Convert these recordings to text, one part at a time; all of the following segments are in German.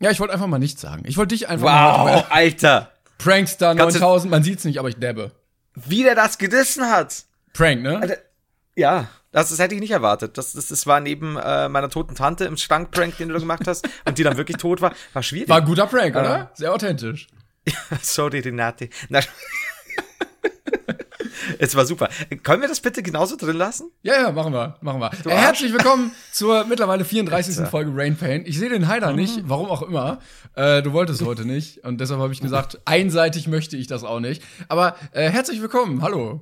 Ja, ich wollte einfach mal nichts sagen. Ich wollte dich einfach Wow, mal. Alter. Prankster Kannst du- 9000, man sieht's nicht, aber ich dabbe. Wie der das gedissen hat. Prank, ne? Alter, Ja, das, das hätte ich nicht erwartet. Das, das, das war neben äh, meiner toten Tante im Schrank-Prank, den du da gemacht hast, und die dann wirklich tot war. War schwierig. War ein guter Prank, Ja. oder? Sehr authentisch. Sorry, Renate. Na, es war super. Können wir das bitte genauso drin lassen? Ja, ja, machen wir, machen wir. Äh, herzlich willkommen zur mittlerweile 34. Folge Rain Pain. Ich sehe den Heider nicht, warum auch immer. Äh, du wolltest heute nicht und deshalb habe ich gesagt, einseitig möchte ich das auch nicht. Aber äh, herzlich willkommen, hallo.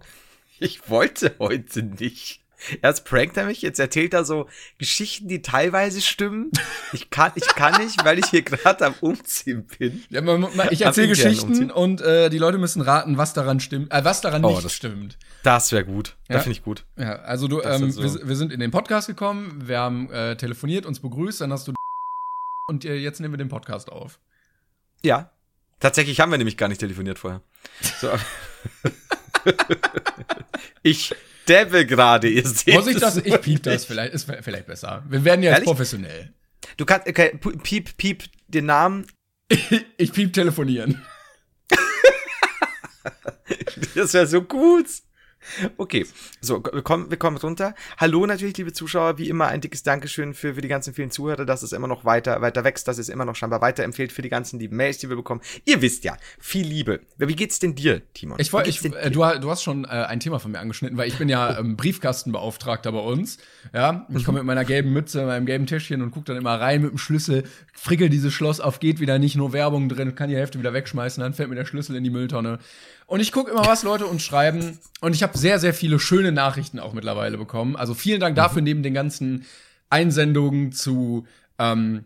Ich wollte heute nicht. Erst prankt er mich, jetzt erzählt er so Geschichten, die teilweise stimmen. Ich kann, ich kann nicht, weil ich hier gerade am Umziehen bin. Ja, man, man, ich erzähle Geschichten Umziehen. und äh, die Leute müssen raten, was daran stimmt, äh, was daran Oh, nicht das- stimmt. Das wäre gut. Ja. Das finde ich gut. Ja, also du, ähm, so. wir, wir sind in den Podcast gekommen, wir haben äh, telefoniert, uns begrüßt, dann hast du und äh, jetzt nehmen wir den Podcast auf. Ja. Tatsächlich haben wir nämlich gar nicht telefoniert vorher. So. ich dabbe gerade, ihr seht. Muss ich das? Ich piep das vielleicht, ist vielleicht besser. Wir werden jetzt Ehrlich? professionell. Du kannst, okay, piep, piep, den Namen. Ich piep telefonieren. Das wäre so gut. Okay, so, wir kommen, wir kommen runter. Hallo natürlich, liebe Zuschauer, wie immer ein dickes Dankeschön für, für die ganzen vielen Zuhörer, dass es immer noch weiter, weiter wächst, dass es immer noch scheinbar weiterempfehlt für die ganzen lieben Mails, die wir bekommen. Ihr wisst ja, viel Liebe. Wie geht's denn dir, Timon? Ich wollte, äh, du, du hast schon äh, ein Thema von mir angeschnitten, weil ich bin ja ähm, Briefkastenbeauftragter bei uns. Ja, ich komme mit meiner gelben Mütze, meinem gelben Täschchen und gucke dann immer rein mit dem Schlüssel, frickel dieses Schloss auf, geht wieder nicht, nur Werbung drin, kann die Hälfte wieder wegschmeißen, dann fällt mir der Schlüssel in die Mülltonne. Und ich gucke immer, was Leute uns schreiben. Und ich habe sehr, sehr viele schöne Nachrichten auch mittlerweile bekommen. Also vielen Dank dafür, neben den ganzen Einsendungen zu, ähm,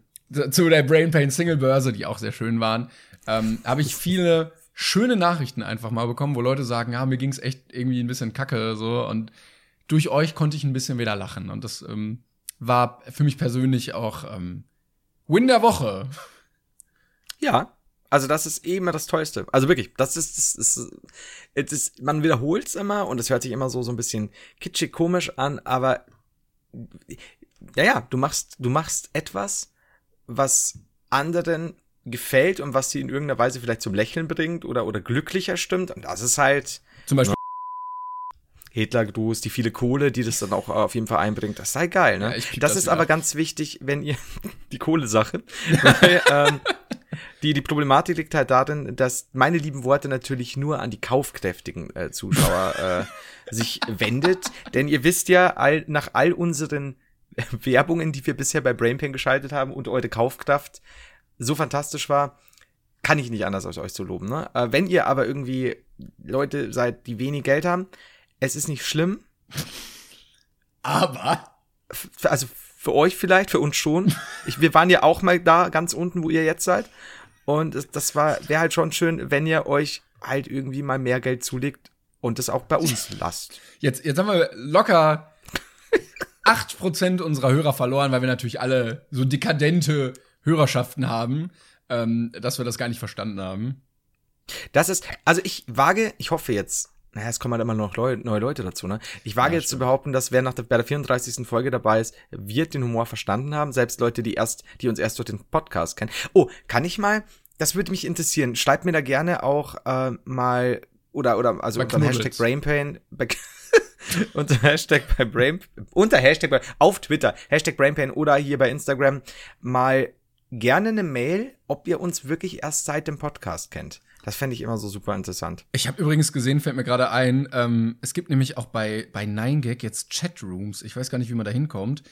zu der Brain Pain Single Börse, die auch sehr schön waren, ähm, habe ich viele schöne Nachrichten einfach mal bekommen, wo Leute sagen, ja, mir ging's echt irgendwie ein bisschen kacke so und durch euch konnte ich ein bisschen wieder lachen und das ähm, war für mich persönlich auch ähm, Win der Woche. Ja. Also das ist eh immer das Tollste. Also wirklich, das ist, das ist, es ist man wiederholt es immer und es hört sich immer so so ein bisschen kitschig komisch an, aber ja, ja, du machst, du machst etwas, was anderen gefällt und was sie in irgendeiner Weise vielleicht zum Lächeln bringt oder oder glücklicher stimmt und das ist halt Zum Beispiel Hitlergruß, die viele Kohle, die das dann auch auf jeden Fall einbringt. Das sei geil, ne? Ja, das, das ist wieder. aber ganz wichtig, wenn ihr die Kohle-Sache. ähm, die, die Problematik liegt halt darin, dass meine lieben Worte natürlich nur an die kaufkräftigen äh, Zuschauer äh, sich wendet. Denn ihr wisst ja, all, nach all unseren Werbungen, die wir bisher bei Brainpain geschaltet haben und eure Kaufkraft so fantastisch war, kann ich nicht anders als euch zu loben. Ne? Äh, wenn ihr aber irgendwie Leute seid, die wenig Geld haben, es ist nicht schlimm. aber also für euch vielleicht, für uns schon. Ich, wir waren ja auch mal da ganz unten, wo ihr jetzt seid. Und es- das war wäre halt schon schön, wenn ihr euch halt irgendwie mal mehr Geld zulegt und das auch bei uns lasst. jetzt jetzt haben wir locker 8% unserer Hörer verloren, weil wir natürlich alle so dekadente Hörerschaften haben, ähm, dass wir das gar nicht verstanden haben. Das ist, also ich wage, ich hoffe jetzt, naja, es kommen halt immer noch Leu neue Leute dazu, ne? Ich wage jetzt zu behaupten, dass wer nach der, bei der 34. Folge dabei ist, wird den Humor verstanden haben. Selbst Leute, die erst, die uns erst durch den Podcast kennen. Oh, kann ich mal, das würde mich interessieren. Schreibt mir da gerne auch äh, mal, oder, oder, also Bei unter Knuddels. Hashtag Brainpain, bei, unter Hashtag bei Brain, unter Hashtag bei, auf Twitter, Hashtag Brainpain oder hier bei Instagram mal gerne eine Mail, ob ihr uns wirklich erst seit dem Podcast kennt. Das fände ich immer so super interessant. Ich habe übrigens gesehen, fällt mir gerade ein, ähm, es gibt nämlich auch bei, bei 9gag jetzt Chatrooms. Ich weiß gar nicht, wie man da hinkommt.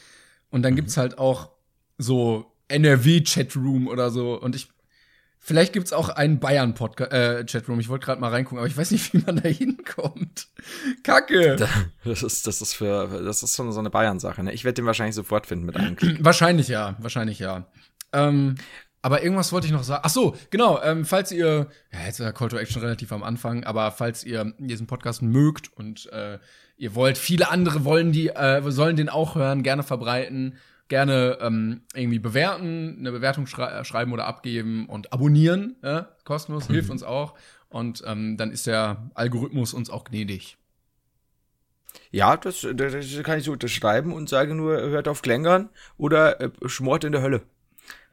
Und dann gibt's halt auch so NRW-Chatroom oder so. Und ich Vielleicht gibt's auch einen Bayern-Chatroom. ich wollte gerade mal reingucken, aber ich weiß nicht, wie man da hinkommt. Kacke. Das ist, das ist für, das ist so eine Bayern-Sache, ne? Ich werde den wahrscheinlich sofort finden mit einem Klick. Wahrscheinlich ja, wahrscheinlich ja. Ähm, aber irgendwas wollte ich noch sagen. Ach so, genau. Ähm, falls ihr, ja, jetzt ist der Call to Action relativ am Anfang, aber falls ihr diesen Podcast mögt und äh, ihr wollt, viele andere wollen die, äh, sollen den auch hören, gerne verbreiten, gerne ähm, irgendwie bewerten, eine Bewertung schrei schreiben oder abgeben und abonnieren, ja? kostenlos, mhm. hilft uns auch. Und ähm, dann ist der Algorithmus uns auch gnädig. Ja, das, das kann ich so unterschreiben und sage nur, hört auf Klängern oder äh, schmort in der Hölle.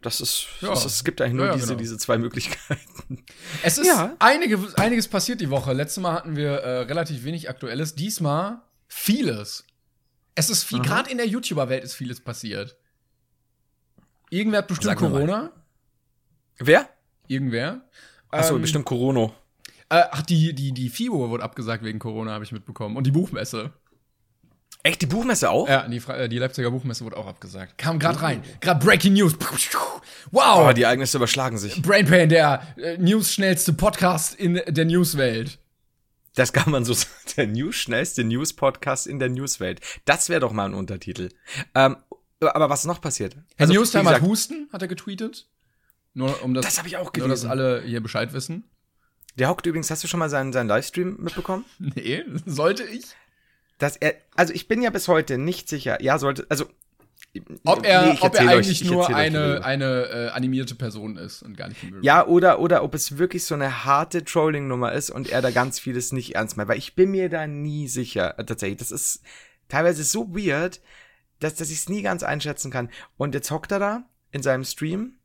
Das ist, ja. das, es gibt eigentlich nur ja, diese, genau. diese zwei Möglichkeiten. Es ist ja. einige, einiges passiert die Woche. Letztes Mal hatten wir äh, relativ wenig Aktuelles. Diesmal vieles. Es ist viel, gerade in der YouTuber-Welt ist vieles passiert. Irgendwer hat bestimmt Corona. Wer? Irgendwer. Achso, ähm, bestimmt Corona. Äh, ach, die, die, die FIBO wurde abgesagt wegen Corona, habe ich mitbekommen. Und die Buchmesse. Echt, die Buchmesse auch? Ja, die, äh, die Leipziger Buchmesse wurde auch abgesagt. Kam gerade rein. Gerade Breaking News. Wow. Oh, die Ereignisse überschlagen sich. Brain Pain, der äh, news-schnellste Podcast in der Newswelt. Das kann man so sagen. Der news-schnellste News-Podcast in der Newswelt. Das wäre doch mal ein Untertitel. Ähm, aber was ist noch passiert? Herr also, Newstime hat Husten, hat er getweetet. Nur um das, das habe ich auch gelesen. Nur, dass alle hier Bescheid wissen. Der hockt übrigens, hast du schon mal seinen, seinen Livestream mitbekommen? nee, sollte ich? Dass er, also ich bin ja bis heute nicht sicher, ja, sollte, also ob er, nee, ob er eigentlich euch, nur eine, eine äh, animierte Person ist und gar nicht Ja, oder, oder ob es wirklich so eine harte Trolling-Nummer ist und er da ganz vieles nicht ernst meint. Weil ich bin mir da nie sicher, äh, tatsächlich. Das ist teilweise so weird, dass, dass ich es nie ganz einschätzen kann. Und jetzt hockt er da in seinem Stream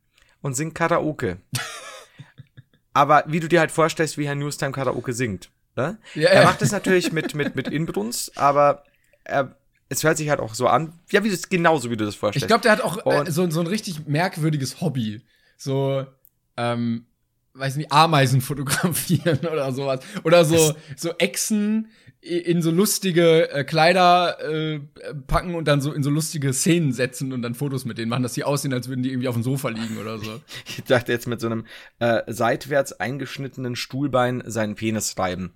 und singt Karaoke. Aber wie du dir halt vorstellst, wie Herr Newstime Karaoke singt. Ne? Ja, er macht es natürlich mit, mit, mit Inbrunst, aber er, es hört sich halt auch so an, ja, wie das, genauso wie du das vorstellst. Ich glaube, der hat auch äh, so, so ein richtig merkwürdiges Hobby. So, ähm, weiß nicht, Ameisen fotografieren oder sowas. Oder so, so Echsen in so lustige äh, Kleider äh, packen und dann so in so lustige Szenen setzen und dann Fotos mit denen machen, dass sie aussehen, als würden die irgendwie auf dem Sofa liegen oder so. Ich dachte jetzt mit so einem äh, seitwärts eingeschnittenen Stuhlbein seinen Penis reiben.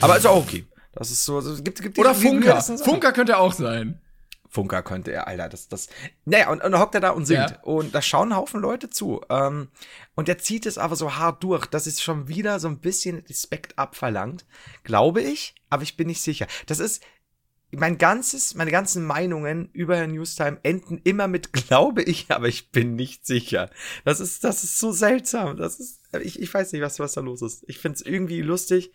Aber ist auch okay. Das ist so, so gibt, gibt Oder Funker. Funker könnte auch sein. Funker könnte er, Alter, das, das, naja, und, und dann hockt er da und singt. Ja. Und da schauen ein Haufen Leute zu. Ähm, und er zieht es aber so hart durch, dass es schon wieder so ein bisschen Respekt abverlangt. Glaube ich, aber ich bin nicht sicher. Das ist, mein ganzes, meine ganzen Meinungen über Herrn Newstime enden immer mit glaube ich, aber ich bin nicht sicher. Das ist, das ist so seltsam. Das ist, ich, ich weiß nicht, was, was da los ist. Ich find's irgendwie lustig.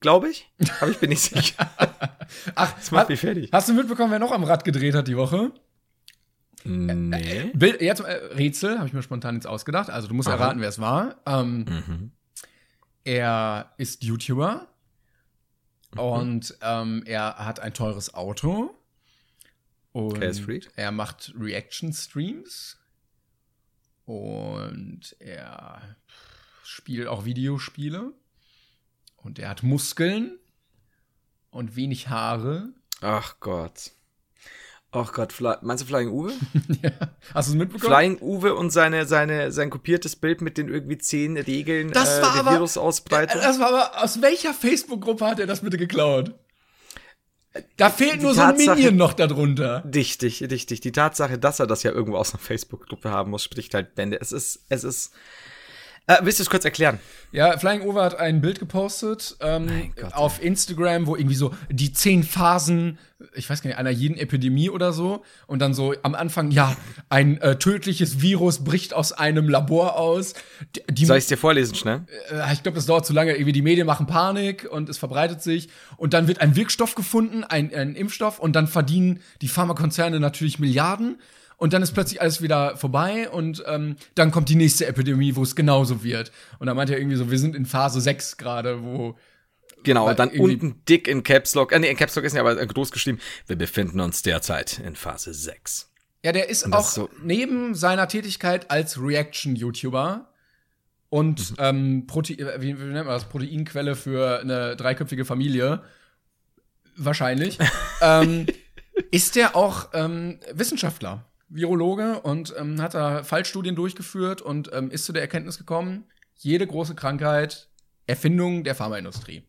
Glaube ich, aber ich bin nicht sicher. Ach, das macht mich fertig. Hast du mitbekommen, wer noch am Rad gedreht hat die Woche? Nee. Bild, jetzt äh, Rätsel, habe ich mir spontan jetzt ausgedacht. Also du musst Aha. erraten, wer es war. Ähm, mhm. Er ist YouTuber mhm. und ähm, er hat ein teures Auto. Und er macht Reaction-Streams. Und er spielt auch Videospiele. Und er hat Muskeln und wenig Haare. Ach Gott. Ach Gott, Fly meinst du Flying Uwe? ja. Hast du es mitbekommen? Flying Uwe und seine, seine, sein kopiertes Bild mit den irgendwie zehn Regeln das äh, war der aber, Virusausbreitung. Das war aber, aus welcher Facebook-Gruppe hat er das bitte geklaut? Da fehlt die nur Tatsache, so ein Minion noch darunter. Dichtig, dichtig. Die Tatsache, dass er das ja irgendwo aus einer Facebook-Gruppe haben muss, spricht halt Bände. Es ist, es ist, äh, willst du es kurz erklären? Ja, Flying Over hat ein Bild gepostet ähm, Gott, auf. Instagram, wo irgendwie so die zehn Phasen, ich weiß gar nicht, einer jeden Epidemie oder so. Und dann so am Anfang, ja, ein äh, tödliches Virus bricht aus einem Labor aus. Die, Soll ich es dir vorlesen, schnell? Äh, ich glaube, das dauert zu lange. Irgendwie die Medien machen Panik und es verbreitet sich. Und dann wird ein Wirkstoff gefunden, ein, ein Impfstoff. Und dann verdienen die Pharmakonzerne natürlich Milliarden und dann ist plötzlich alles wieder vorbei und ähm, dann kommt die nächste Epidemie, wo es genauso wird. Und da meint er irgendwie so, wir sind in Phase 6 gerade, wo Genau, und dann unten dick in Caps Lock, äh, nee, in Caps Lock ist ja aber groß geschrieben, wir befinden uns derzeit in Phase 6. Ja, der ist auch ist so neben seiner Tätigkeit als Reaction-YouTuber und mhm. ähm, Prote äh, wie, wie nennt man das? Proteinquelle für eine dreiköpfige Familie, wahrscheinlich, ähm, ist der auch ähm, Wissenschaftler. Virologe und ähm, hat da Fallstudien durchgeführt und ähm, ist zu der Erkenntnis gekommen, jede große Krankheit Erfindung der Pharmaindustrie.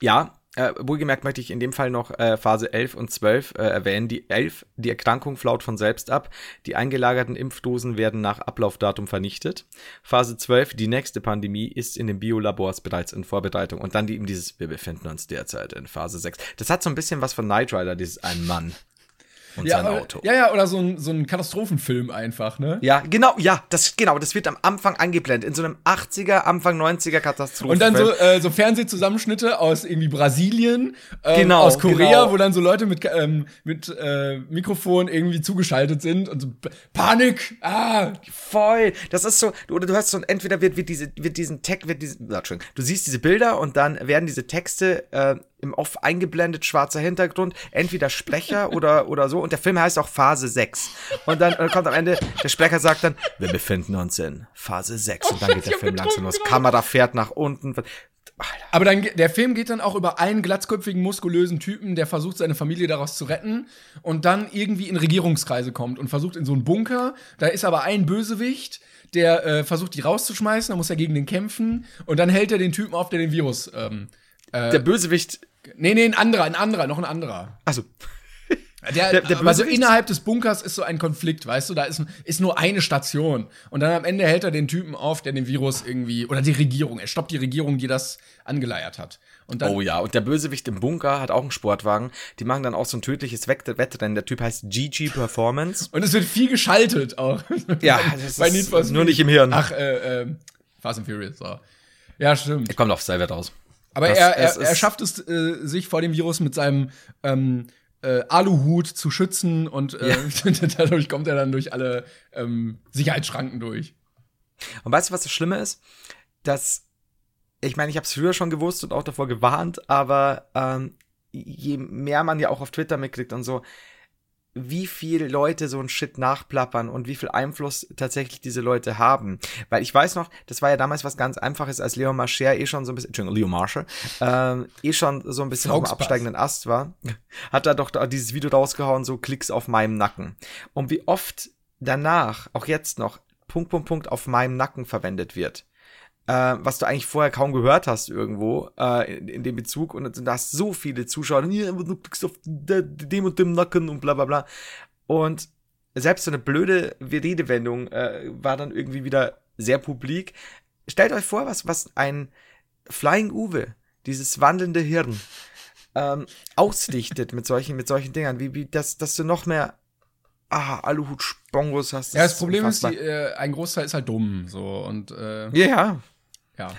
Ja, äh, wohlgemerkt möchte ich in dem Fall noch äh, Phase 11 und 12 äh, erwähnen. Die 11, die Erkrankung flaut von selbst ab. Die eingelagerten Impfdosen werden nach Ablaufdatum vernichtet. Phase 12, die nächste Pandemie, ist in den Biolabors bereits in Vorbereitung. Und dann die, eben dieses, wir befinden uns derzeit in Phase 6. Das hat so ein bisschen was von Knight Rider, dieses ein Mann und ja, sein Auto. Ja, ja, oder so ein, so ein Katastrophenfilm einfach, ne? Ja, genau, ja, das genau, das wird am Anfang angeblendet in so einem 80er, Anfang 90er Katastrophen. Und dann so, äh, so Fernsehzusammenschnitte aus irgendwie Brasilien, ähm, Genau, aus Korea, genau. wo dann so Leute mit, ähm, mit äh, Mikrofon irgendwie zugeschaltet sind und so Panik, ah, Voll. Das ist so, oder du hast so, entweder wird, wird diese, wird diesen Text, wird diesen, Entschuldigung, du siehst diese Bilder und dann werden diese Texte äh, im Off eingeblendet, schwarzer Hintergrund, entweder Sprecher oder, oder so. Und der Film heißt auch Phase 6. Und dann äh, kommt am Ende, der Sprecher sagt dann, wir befinden uns in Phase 6. Und dann geht ich der Film langsam los. gerade. Kamera fährt nach unten. Aber dann, der Film geht dann auch über einen glatzköpfigen, muskulösen Typen, der versucht, seine Familie daraus zu retten und dann irgendwie in Regierungskreise kommt und versucht in so einen Bunker. Da ist aber ein Bösewicht, der äh, versucht, die rauszuschmeißen, da muss er gegen den kämpfen und dann hält er den Typen auf, der den Virus. Ähm, Der Bösewicht, nee, nee, ein anderer, ein anderer, noch ein anderer. also, Der, Der- der aber so innerhalb des Bunkers ist so ein Konflikt, weißt du, da ist, ist nur eine Station. Und dann am Ende hält er den Typen auf, der den Virus irgendwie, oder die Regierung, er stoppt die Regierung, die das angeleiert hat. Und dann, Oh ja, und der Bösewicht im Bunker hat auch einen Sportwagen. Die machen dann auch so ein tödliches Wett- Wettrennen. Der Typ heißt GG Performance. Und es wird viel geschaltet auch. Ja, das Bei ist Need for nur nicht im Hirn. Ach, äh, äh, Fast and Furious, so. Ja, stimmt. Er kommt auf selber raus. Aber das- er, er, er schafft es, äh, sich vor dem Virus mit seinem ähm, äh, Aluhut zu schützen und äh, dadurch kommt er dann durch alle ähm, Sicherheitsschranken durch. Und weißt du, was das Schlimme ist? Dass, ich meine, ich habe es früher schon gewusst und auch davor gewarnt, aber ähm, je mehr man ja auch auf Twitter mitkriegt und so, wie viel Leute so ein Shit nachplappern und wie viel Einfluss tatsächlich diese Leute haben. Weil ich weiß noch, das war ja damals was ganz Einfaches, als Leo Marcher eh schon so ein bisschen, Entschuldigung, Leo Marshall, ähm, eh schon so ein bisschen auf dem absteigenden Ast war, hat er doch dieses Video rausgehauen, so Klicks auf meinem Nacken. Und wie oft danach, auch jetzt noch, Punkt, Punkt, Punkt auf meinem Nacken verwendet wird. Äh, was du eigentlich vorher kaum gehört hast irgendwo äh, in, in dem Bezug und da hast so viele Zuschauer, "Ja, du klickst auf de, dem und dem Nacken und bla bla bla. Und selbst so eine blöde Redewendung äh, war dann irgendwie wieder sehr publik. Stellt euch vor, was, was ein Flying Uwe, dieses wandelnde Hirn, ähm, ausdichtet mit solchen, mit solchen Dingern, wie, wie dass, dass du noch mehr ah, Aluhut-Spongos hast. Ja, das Problem unfassbar. ist, die, äh, ein Großteil ist halt dumm, so und äh, Ja, ja. Ja.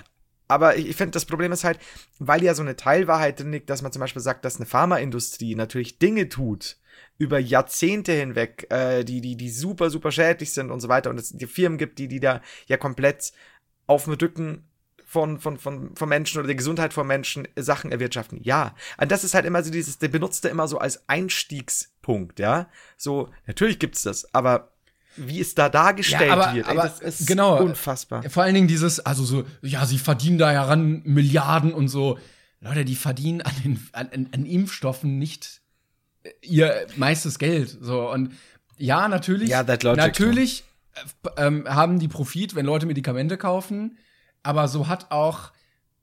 Aber ich, ich finde, das Problem ist halt, weil ja so eine Teilwahrheit drin liegt, dass man zum Beispiel sagt, dass eine Pharmaindustrie natürlich Dinge tut über Jahrzehnte hinweg, äh, die, die, die super, super schädlich sind und so weiter. Und es die Firmen gibt, die, die da ja komplett auf dem Rücken von, von, von, von Menschen oder der Gesundheit von Menschen Sachen erwirtschaften. Ja. Und das ist halt immer so dieses, der benutzt er immer so als Einstiegspunkt, ja. So, natürlich gibt's das, aber wie es da dargestellt Ja, aber- wird, ey, aber das ist genau. unfassbar. Vor allen Dingen dieses, also so, ja, sie verdienen da heran Milliarden und so. Leute, die verdienen an, den, an, an, Impfstoffen nicht äh, ihr meistes Geld. So und ja, natürlich, Ja, natürlich äh, ähm, haben die Profit, wenn Leute Medikamente kaufen, aber so hat auch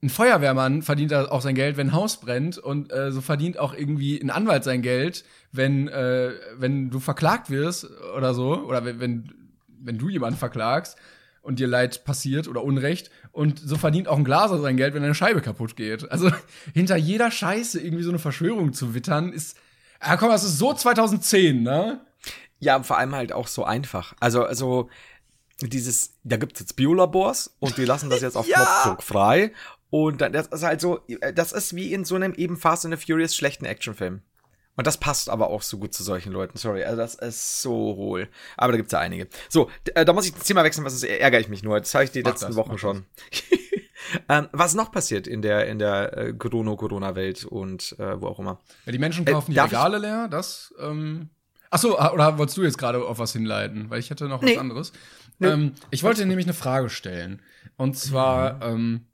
ein Feuerwehrmann verdient auch sein Geld, wenn ein Haus brennt und äh, so verdient auch irgendwie ein Anwalt sein Geld, wenn äh, wenn du verklagt wirst oder so oder wenn wenn, wenn du jemanden verklagst und dir Leid passiert oder Unrecht und so verdient auch ein Glaser sein Geld, wenn eine Scheibe kaputt geht. Also hinter jeder Scheiße irgendwie so eine Verschwörung zu wittern ist Ah, komm, das ist so 2010, ne? Ja, vor allem halt auch so einfach. Also, also dieses, da gibt's jetzt Biolabors und die lassen das jetzt auf Knopfdruck frei. Und dann, das ist halt so, das ist wie in so einem eben Fast and the Furious schlechten Actionfilm. Und das passt aber auch so gut zu solchen Leuten. Sorry, also das ist so hohl. Aber da gibt's ja einige. So, äh, da muss ich das Thema wechseln, was ist, ärgere ich mich nur. Das habe ich die Mach letzten das, Wochen schon. ähm, was noch passiert in der, in der äh, Corona-Corona-Welt und äh, wo auch immer? Ja, die Menschen Äh, kaufen die darf ich- Regale leer, das, ähm. Ach so, ah, oder wolltest du jetzt gerade auf was hinleiten? Weil ich hätte noch Nee. was anderes. Ähm, ich wollte nämlich eine Frage stellen. Und zwar, Mhm. ähm,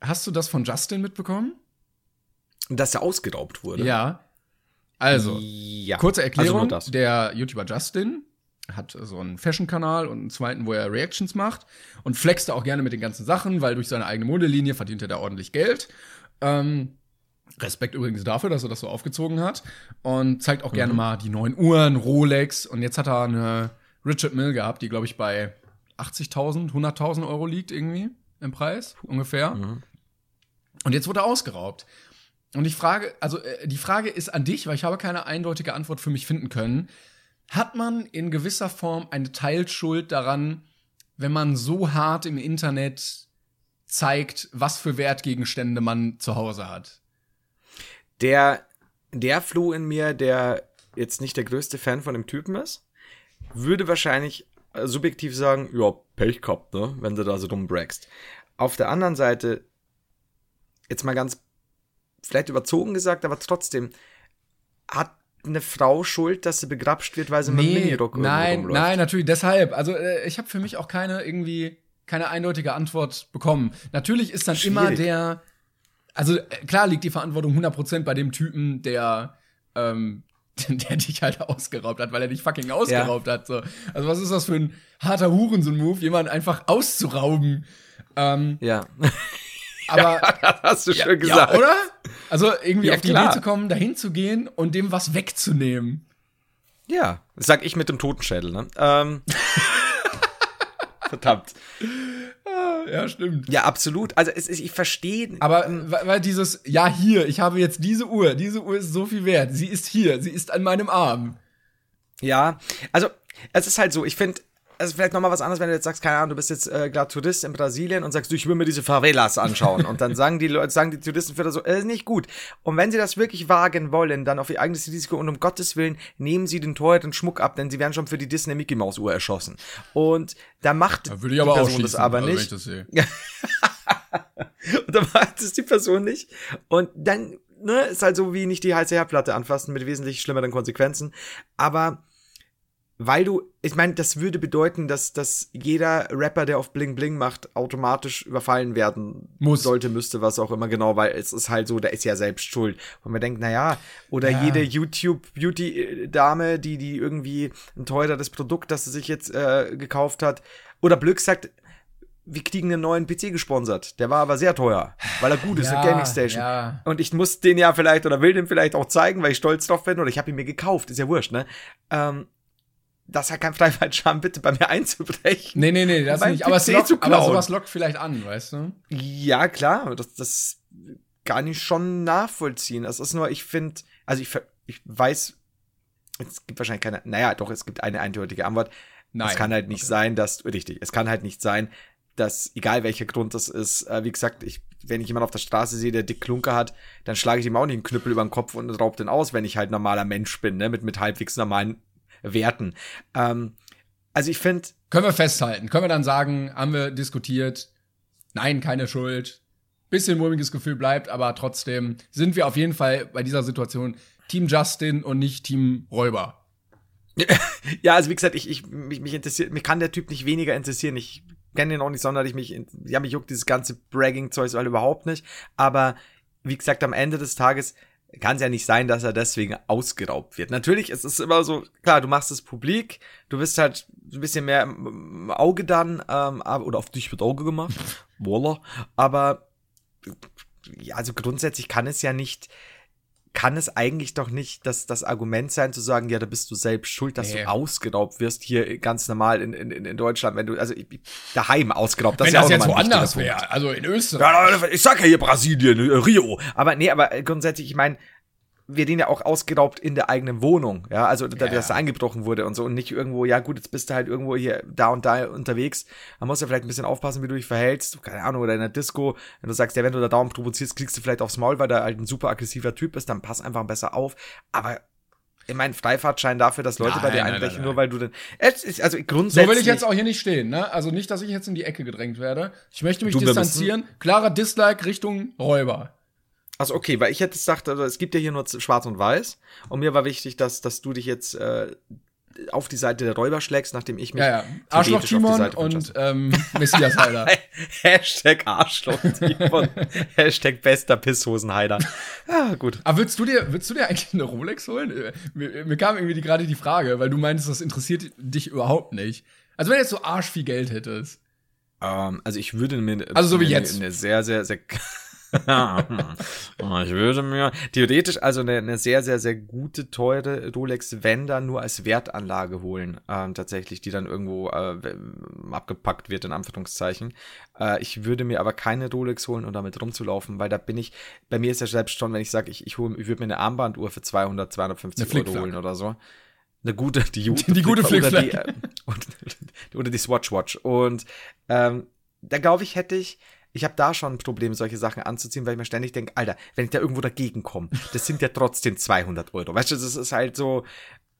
hast du das von Justin mitbekommen? Dass er ausgeraubt wurde. Ja. Also, ja. kurze Also Erklärung. das. der YouTuber Justin hat so einen Fashion-Kanal und einen zweiten, wo er Reactions macht und flext auch gerne mit den ganzen Sachen, weil durch seine eigene Modelinie verdient er da ordentlich Geld. Ähm, Respekt übrigens dafür, dass er das so aufgezogen hat. Und zeigt auch gerne mal die neuen Uhren, Rolex. Und jetzt hat er eine Richard Mill gehabt, die, glaube ich, bei 80.000, 100.000 Euro liegt irgendwie im Preis, ungefähr. Und jetzt wurde er ausgeraubt. Und ich frage, also äh, die Frage ist an dich, weil ich habe keine eindeutige Antwort für mich finden können. Hat man in gewisser Form eine Teilschuld daran, wenn man so hart im Internet zeigt, was für Wertgegenstände man zu Hause hat? Der, der Flo in mir, der jetzt nicht der größte Fan von dem Typen ist, würde wahrscheinlich äh, subjektiv sagen, ja, Pech gehabt, ne, wenn du da so dumm brackst. Auf der anderen Seite, jetzt mal ganz vielleicht überzogen gesagt, aber trotzdem, hat eine Frau Schuld, dass sie begrapscht wird, weil sie mit einem Minirock nein, rumläuft? nein, natürlich deshalb. Also äh, ich habe für mich auch keine irgendwie keine eindeutige Antwort bekommen. Natürlich ist dann immer Schwierig. der, also äh, klar liegt die Verantwortung 100% bei dem Typen, der ähm, der dich halt ausgeraubt hat, weil er dich fucking ausgeraubt hat. So. Also was ist das für ein harter Hurensohn-Move, jemanden einfach auszurauben? Ähm, Ja. aber hast du ja, schon gesagt. Ja, oder? Also irgendwie Ja, auf die klar. Idee zu kommen, dahin zu gehen und dem was wegzunehmen. Ja, das sag ich mit dem Totenschädel, ne? Ähm. Verdammt. Ja, stimmt. Ja, absolut. Also es ist, ich verstehe. Aber weil, weil dieses, ja, hier, ich habe jetzt diese Uhr, diese Uhr ist so viel wert, sie ist hier, sie ist an meinem Arm. Ja, also es ist halt so, ich finde, ist vielleicht nochmal was anderes, wenn du jetzt sagst, keine Ahnung, du bist jetzt äh, gerade Tourist in Brasilien und sagst, du, ich will mir diese Favelas anschauen. und dann sagen die Leute, sagen die Touristenführer so, äh, ist nicht gut. Und wenn sie das wirklich wagen wollen, dann auf ihr eigenes Risiko und um Gottes Willen, nehmen sie den teuren Schmuck ab, denn sie werden schon für die Disney Mickey Maus Uhr erschossen. Und da macht Da würde ich aber die Person das aber also nicht. ich das sehe. Und dann macht es die Person nicht. Und dann, ne, ist halt so wie nicht die heiße Herdplatte anfassen mit wesentlich schlimmeren Konsequenzen. Aber weil du, ich meine, das würde bedeuten, dass, dass jeder Rapper, der auf Bling Bling macht, automatisch überfallen werden Muss. sollte, müsste, was auch immer genau, weil es ist halt so, der ist ja selbst schuld. Und man denkt, na ja, oder Ja. jede YouTube-Beauty-Dame, die, die irgendwie ein teureres Produkt, das sie sich jetzt äh, gekauft hat, oder Blöck sagt, wir kriegen einen neuen PC gesponsert. Der war aber sehr teuer, weil er gut ist, Ja, eine Gaming Station. ja. Und ich muss den ja vielleicht oder will den vielleicht auch zeigen, weil ich stolz drauf bin oder ich habe ihn mir gekauft, ist ja wurscht, ne? Ähm, das hat kein Freifahrtschein, bitte bei mir einzubrechen. Nee, nee, nee, das nicht. Aber, es lockt, aber sowas lockt vielleicht an, weißt du? Ja, klar, das, das kann ich schon nachvollziehen. Es ist nur, ich finde, also ich, ich weiß, es gibt wahrscheinlich keine, naja, doch, es gibt eine eindeutige Antwort. Nein. Es kann halt nicht sein, dass, richtig, es kann halt nicht sein, dass, egal welcher Grund das ist, äh, wie gesagt, ich, wenn ich jemanden auf der Straße sehe, der dick Klunker hat, dann schlage ich ihm auch nicht einen Knüppel über den Kopf und raub den aus, wenn ich halt normaler Mensch bin, ne, mit, mit halbwegs normalen Werten. Ähm, also ich finde, Können wir festhalten. Können wir dann sagen, haben wir diskutiert, nein, keine Schuld. Bisschen mulmiges Gefühl bleibt, aber trotzdem sind wir auf jeden Fall bei dieser Situation Team Justin und nicht Team Räuber. Ja, also wie gesagt, ich, ich mich, mich interessiert, mich kann der Typ nicht weniger interessieren. Ich kenne ihn auch nicht sonderlich. Mich, ja, mich juckt dieses ganze Bragging-Zeug überhaupt nicht. Aber wie gesagt, am Ende des Tages kann es ja nicht sein, dass er deswegen ausgeraubt wird. Natürlich, es ist immer so, klar, du machst es publik, du bist halt ein bisschen mehr im, Auge dann, ähm, oder auf dich wird Auge gemacht. Voila. Aber ja, also grundsätzlich kann es ja nicht, kann es eigentlich doch nicht das, das Argument sein, zu sagen, ja, da bist du selbst schuld, dass Nee. du ausgeraubt wirst, hier ganz normal in, in, in Deutschland, wenn du, also daheim ausgeraubt. Das Wenn ist ja das auch jetzt woanders wäre, also in Österreich. Ja, ich sag ja hier Brasilien, äh, Rio. Aber nee, aber grundsätzlich, ich meine, wir den ja auch ausgeraubt in der eigenen Wohnung, ja, also da, Ja. dass da eingebrochen wurde und so und nicht irgendwo, ja gut, jetzt bist du halt irgendwo hier da und da unterwegs. Man muss ja vielleicht ein bisschen aufpassen, wie du dich verhältst, keine Ahnung, oder in der Disco, wenn du sagst, ja, wenn du da dauernd provozierst, kriegst du vielleicht aufs Maul, weil da halt ein super aggressiver Typ ist, dann pass einfach besser auf. Aber ich meine, Freifahrtschein dafür, dass Leute bei Nein, dir nein, einbrechen, nein, nur nein. weil du ist also grundsätzlich. So will ich jetzt auch hier nicht stehen, ne? Also nicht, dass ich jetzt in die Ecke gedrängt werde. Ich möchte mich Du, distanzieren. Klarer Dislike Richtung Räuber. Also okay, weil ich hätte gesagt, also es gibt ja hier nur schwarz und weiß und mir war wichtig, dass, dass du dich jetzt äh, auf die Seite der Räuber schlägst, nachdem ich mich Ja, ja. Arschloch theoretisch auf die Timon und ähm, Messias Heiler. Hashtag Arschloch Timon. Hashtag bester Pisshosenheider. Ja, gut. Aber würdest du dir, würdest du dir eigentlich eine Rolex holen? Mir, mir kam irgendwie gerade die Frage, weil du meintest, das interessiert dich überhaupt nicht. Also wenn du jetzt so arsch viel Geld hättest. Ähm, also ich würde mir Also so wie jetzt. eine sehr sehr sehr ich würde mir theoretisch also eine, eine sehr sehr sehr gute teure Rolex wenn dann nur als Wertanlage holen ähm, tatsächlich die dann irgendwo äh, abgepackt wird in Anführungszeichen. Äh, ich würde mir aber keine Rolex holen um damit rumzulaufen weil da bin ich bei mir ist ja selbst schon wenn ich sage ich ich, hol- ich würde mir eine Armbanduhr für 200 250 Eine Euro holen oder so. Eine gute, die, Ju- Die gute oder die, äh, und, oder die Swatch Watch. Und ähm, da glaube ich, hätte ich, ich habe da schon ein Problem, solche Sachen anzuziehen, weil ich mir ständig denke, Alter, wenn ich da irgendwo dagegen komme, das sind ja trotzdem 200 Euro. Weißt du, das ist halt so,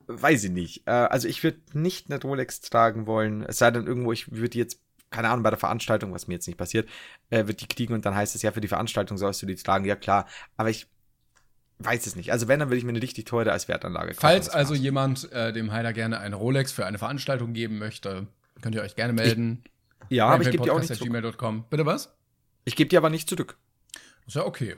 weiß ich nicht. Äh, also ich würde nicht eine Rolex tragen wollen, es sei denn irgendwo, ich würde jetzt keine Ahnung, bei der Veranstaltung, was mir jetzt nicht passiert, äh, wird die kriegen und dann heißt es ja, für die Veranstaltung sollst du die tragen. Ja, klar. Aber ich weiß es nicht. Also wenn, dann würde ich mir eine richtig teure als Wertanlage kaufen. Falls also war's. jemand äh, dem Heiler gerne eine Rolex für eine Veranstaltung geben möchte, könnt ihr euch gerne melden. Ja, aber ich gebe die auch nicht. Bitte was? Ich gebe die aber nicht zurück. Ist ja okay.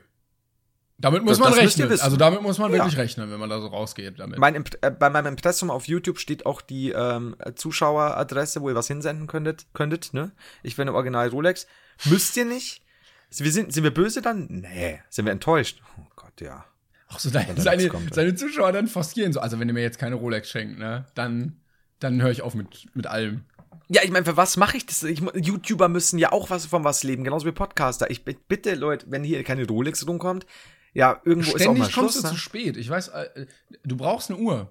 Damit muss Das- man das rechnen. Also damit muss man Ja. wirklich rechnen, wenn man da so rausgeht damit. Mein, äh, bei meinem Impressum auf YouTube steht auch die ähm, Zuschaueradresse, wo ihr was hinsenden könntet, könntet, ne? Ich bin im Original Rolex. Müsst ihr nicht? Wir sind, sind wir böse dann? Nee. Sind wir enttäuscht? Oh Gott, ja. Auch so deine, seine, kommt, seine Zuschauer dann forcieren so. Also wenn ihr mir jetzt keine Rolex schenkt, ne, dann, dann höre ich auf mit, mit allem. Ja, ich meine, für was mache ich das? Ich, YouTuber müssen ja auch was von was leben, genauso wie Podcaster. Ich bi- bitte, Leute, wenn hier keine Rolex rumkommt, ja, irgendwo ist auch mal Ständig kommst Schluss. du ne? zu spät. Ich weiß, äh, du brauchst eine Uhr.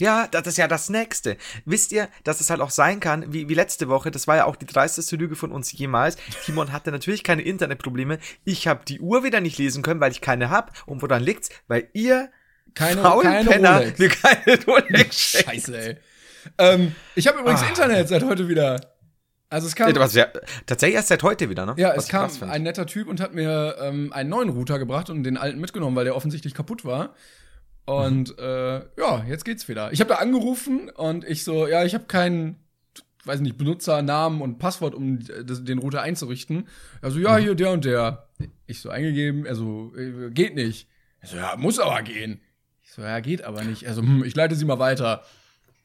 Ja, das ist ja das Nächste. Wisst ihr, dass es halt auch sein kann, wie, wie letzte Woche, das war ja auch die dreisteste Lüge von uns jemals. Timon hatte natürlich keine Internetprobleme. Ich habe die Uhr wieder nicht lesen können, weil ich keine hab. Und woran liegt's? Weil ihr Keine, keine Penner Rolex. mir keine Rolex schenkt. Scheiße, ey. Ähm, ich habe übrigens Ah. Internet seit heute wieder. Also es kam, ja, tatsächlich erst seit heute wieder, ne? ja, es kam ein netter Typ und hat mir ähm, einen neuen Router gebracht und den alten mitgenommen, weil der offensichtlich kaputt war. Und äh, ja, jetzt geht's wieder. Ich habe da angerufen und ich so, ja, ich habe keinen, weiß nicht, Benutzernamen und Passwort, um äh, den Router einzurichten. Also ja, hier der und der. Ich so eingegeben, also geht nicht. Ich so, ja, muss aber gehen. Ich so, ja, geht aber nicht. Also, hm, ich leite sie mal weiter.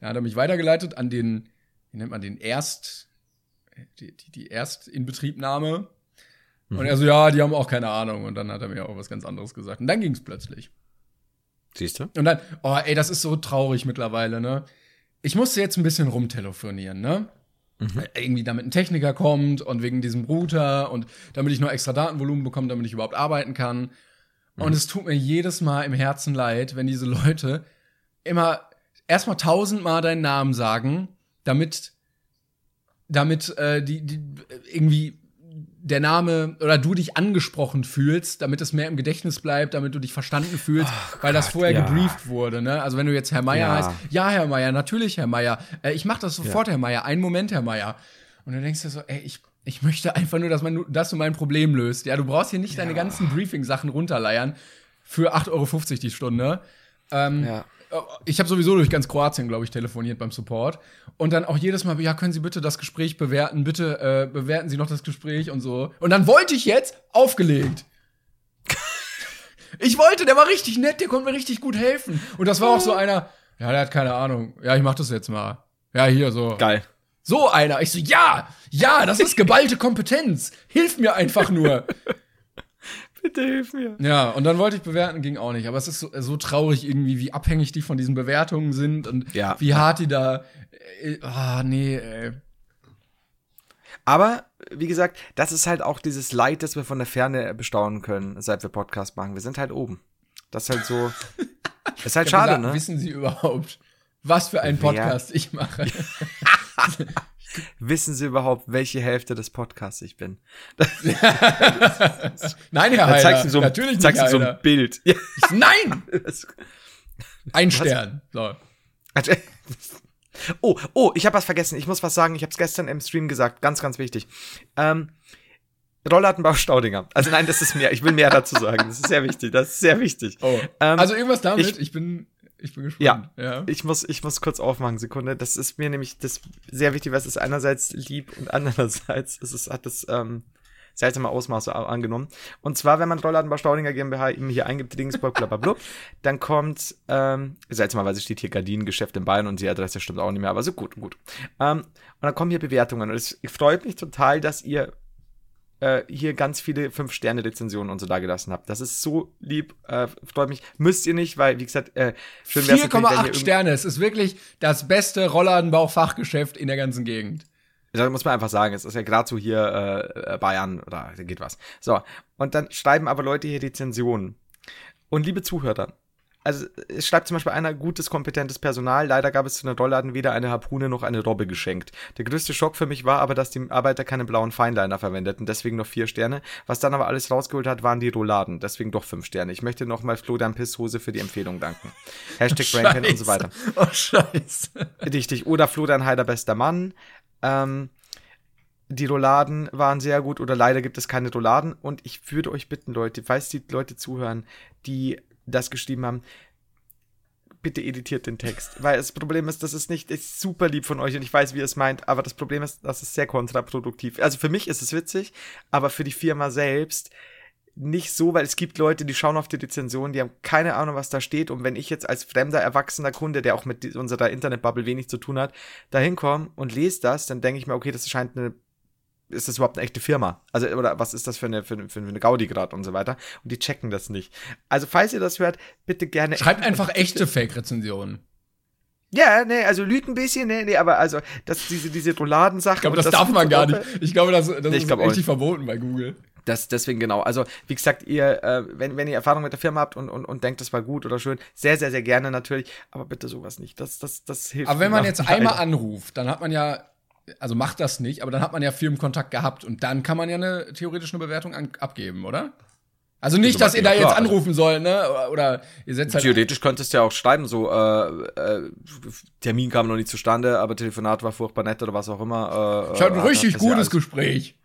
Dann hat er mich weitergeleitet an den, wie nennt man den, Erst, die, die, die Erstinbetriebnahme. Und er so, ja, die haben auch keine Ahnung. Und dann hat er mir auch was ganz anderes gesagt. Und dann ging's plötzlich. Siehst du? Und dann, oh, ey, das ist so traurig mittlerweile, ne? Ich musste jetzt ein bisschen rumtelefonieren, ne? Weil Irgendwie damit ein Techniker kommt und wegen diesem Router und damit ich noch extra Datenvolumen bekomme, damit ich überhaupt arbeiten kann. Und es tut mir jedes Mal im Herzen leid, wenn diese Leute immer erstmal tausendmal deinen Namen sagen, damit, damit äh, die, die irgendwie der Name oder du dich angesprochen fühlst, damit es mehr im Gedächtnis bleibt, damit du dich verstanden fühlst, weil das vorher ja. gebrieft wurde. Ne? Also wenn du jetzt Herr Meier Ja. heißt, ja Herr Meier, natürlich Herr Meier, äh, ich mache das sofort Herr Meier, einen Moment Herr Meier. Und du denkst dir so, ey, ich, ich möchte einfach nur, dass, man, dass du mein Problem löst. Ja, du brauchst hier nicht deine ganzen Briefing-Sachen runterleiern für 8,50 Euro die Stunde. Ähm, Ja. Ich habe sowieso durch ganz Kroatien, glaube ich, telefoniert beim Support. Und dann auch jedes Mal, ja, können Sie bitte das Gespräch bewerten? Bitte äh, bewerten Sie noch das Gespräch und so. Und dann wollte ich jetzt aufgelegt. ich wollte, der war richtig nett, der konnte mir richtig gut helfen. Und das war auch so einer, ja, der hat keine Ahnung. Ja, ich mach das jetzt mal. Ja, hier so. Geil. So einer. Ich so, ja, ja, das ist geballte Kompetenz. Hilf mir einfach nur. Bitte hilf mir. Ja, und dann wollte ich bewerten, ging auch nicht. Aber es ist so, so traurig irgendwie, wie abhängig die von diesen Bewertungen sind und Ja. wie hart die da. Äh, Ah, nee, ey. Aber, wie gesagt, das ist halt auch dieses Leid, das wir von der Ferne bestaunen können, seit wir Podcast machen. Wir sind halt oben. Das ist halt so. ist halt schade, gesagt, ne? Wissen Sie überhaupt, was für einen Wer- Podcast ich mache? Wissen Sie überhaupt, welche Hälfte des Podcasts ich bin? Nein, Herr Heiler, zeigst du so, natürlich nicht, zeigst du so ein Bild. Ja. Nein! Ein Stern. So. Oh, oh, ich habe was vergessen. Ich muss was sagen. Ich habe es gestern im Stream gesagt. Ganz, ganz wichtig. Ähm, Rollladenbau Staudinger. Also nein, das ist mehr. Ich will mehr dazu sagen. Das ist sehr wichtig. Das ist sehr wichtig. Oh. Ähm, also irgendwas damit, ich- ich, bin Ich bin gespannt. Ja, ja. Ich, muss, ich muss kurz aufmachen, Sekunde. Das ist mir nämlich das sehr wichtig, weil es ist einerseits lieb und andererseits ist es, hat es ähm, seltsame Ausmaße angenommen. Und zwar, wenn man Rollladenbau Staudinger GmbH eben hier eingibt, Regensburg, blablabla, dann kommt, ähm, seltsamerweise steht hier Gardinengeschäft in Bayern und die Adresse stimmt auch nicht mehr, aber so gut, gut. Ähm, und dann kommen hier Bewertungen und es freut mich total, dass ihr äh, hier ganz viele 5-Sterne-Rezensionen und so da gelassen habt. Das ist so lieb, äh, freut mich. Müsst ihr nicht, weil, wie gesagt, äh, schön wär's ihr 4,8 irgendwie- Sterne. Es ist wirklich das beste Rollladenbau-Fachgeschäft in der ganzen Gegend. Da muss man einfach sagen, es ist ja gerade so hier äh, Bayern oder da geht was. So, und dann schreiben aber Leute hier Rezensionen. Und liebe Zuhörer, also es schreibt zum Beispiel einer gutes, kompetentes Personal. Leider gab es zu den Rollladen weder eine Harpune noch eine Robbe geschenkt. Der größte Schock für mich war aber, dass die Arbeiter keine blauen Feinliner verwendeten, deswegen noch vier Sterne. Was dann aber alles rausgeholt hat, waren die Rolladen, deswegen doch fünf Sterne. Ich möchte nochmal Florian Pisshose für die Empfehlung danken. Hashtag Brainpan und so weiter. Oh, scheiße. Richtig. Oder Florian Heider, bester Mann. Ähm, die Rouladen waren sehr gut oder leider gibt es keine Rouladen. Und ich würde euch bitten, Leute, falls die Leute zuhören, die das geschrieben haben, bitte editiert den Text. Weil das Problem ist, das ist nicht, ist super lieb von euch und ich weiß, wie ihr es meint, aber das Problem ist, das ist sehr kontraproduktiv. Also für mich ist es witzig, aber für die Firma selbst nicht so, weil es gibt Leute, die schauen auf die Rezension, die haben keine Ahnung, was da steht. Und wenn ich jetzt als fremder, erwachsener Kunde, der auch mit unserer Internetbubble wenig zu tun hat, da hinkomme und lese das, dann denke ich mir, okay, das scheint eine, ist das überhaupt eine echte Firma? Also, oder was ist das für eine, für eine, für eine Gaudi gerade und so weiter? Und die checken das nicht. Also, falls ihr das hört, bitte gerne. Schreibt einfach echte Fake-Rezensionen. Ja, nee, also lügt ein bisschen, nee, nee, aber also, das, diese, diese Rouladen-Sachen. Ich glaube, und das, darf man gar nicht. Ich glaube, das, das Nee, ist richtig nicht. verboten bei Google. Das, deswegen genau. Also, wie gesagt, ihr, äh, wenn, wenn ihr Erfahrung mit der Firma habt und, und, und denkt, das war gut oder schön, sehr, sehr, sehr gerne natürlich, aber bitte sowas nicht. Das, das, das hilft. Aber wenn man jetzt auch einmal leider. anruft, dann hat man ja, also macht das nicht, aber dann hat man ja Firmenkontakt gehabt und dann kann man ja eine theoretisch eine Bewertung an, abgeben, oder? Also nicht, dass ihr da Ja, jetzt klar, also- anrufen sollt, ne? Oder, oder ihr setzt halt. Theoretisch könntest du ja auch schreiben, so, äh, äh, Termin kam noch nicht zustande, aber Telefonat war furchtbar nett oder was auch immer. Äh, Ich hatte ein äh, richtig ja gutes alles- Gespräch.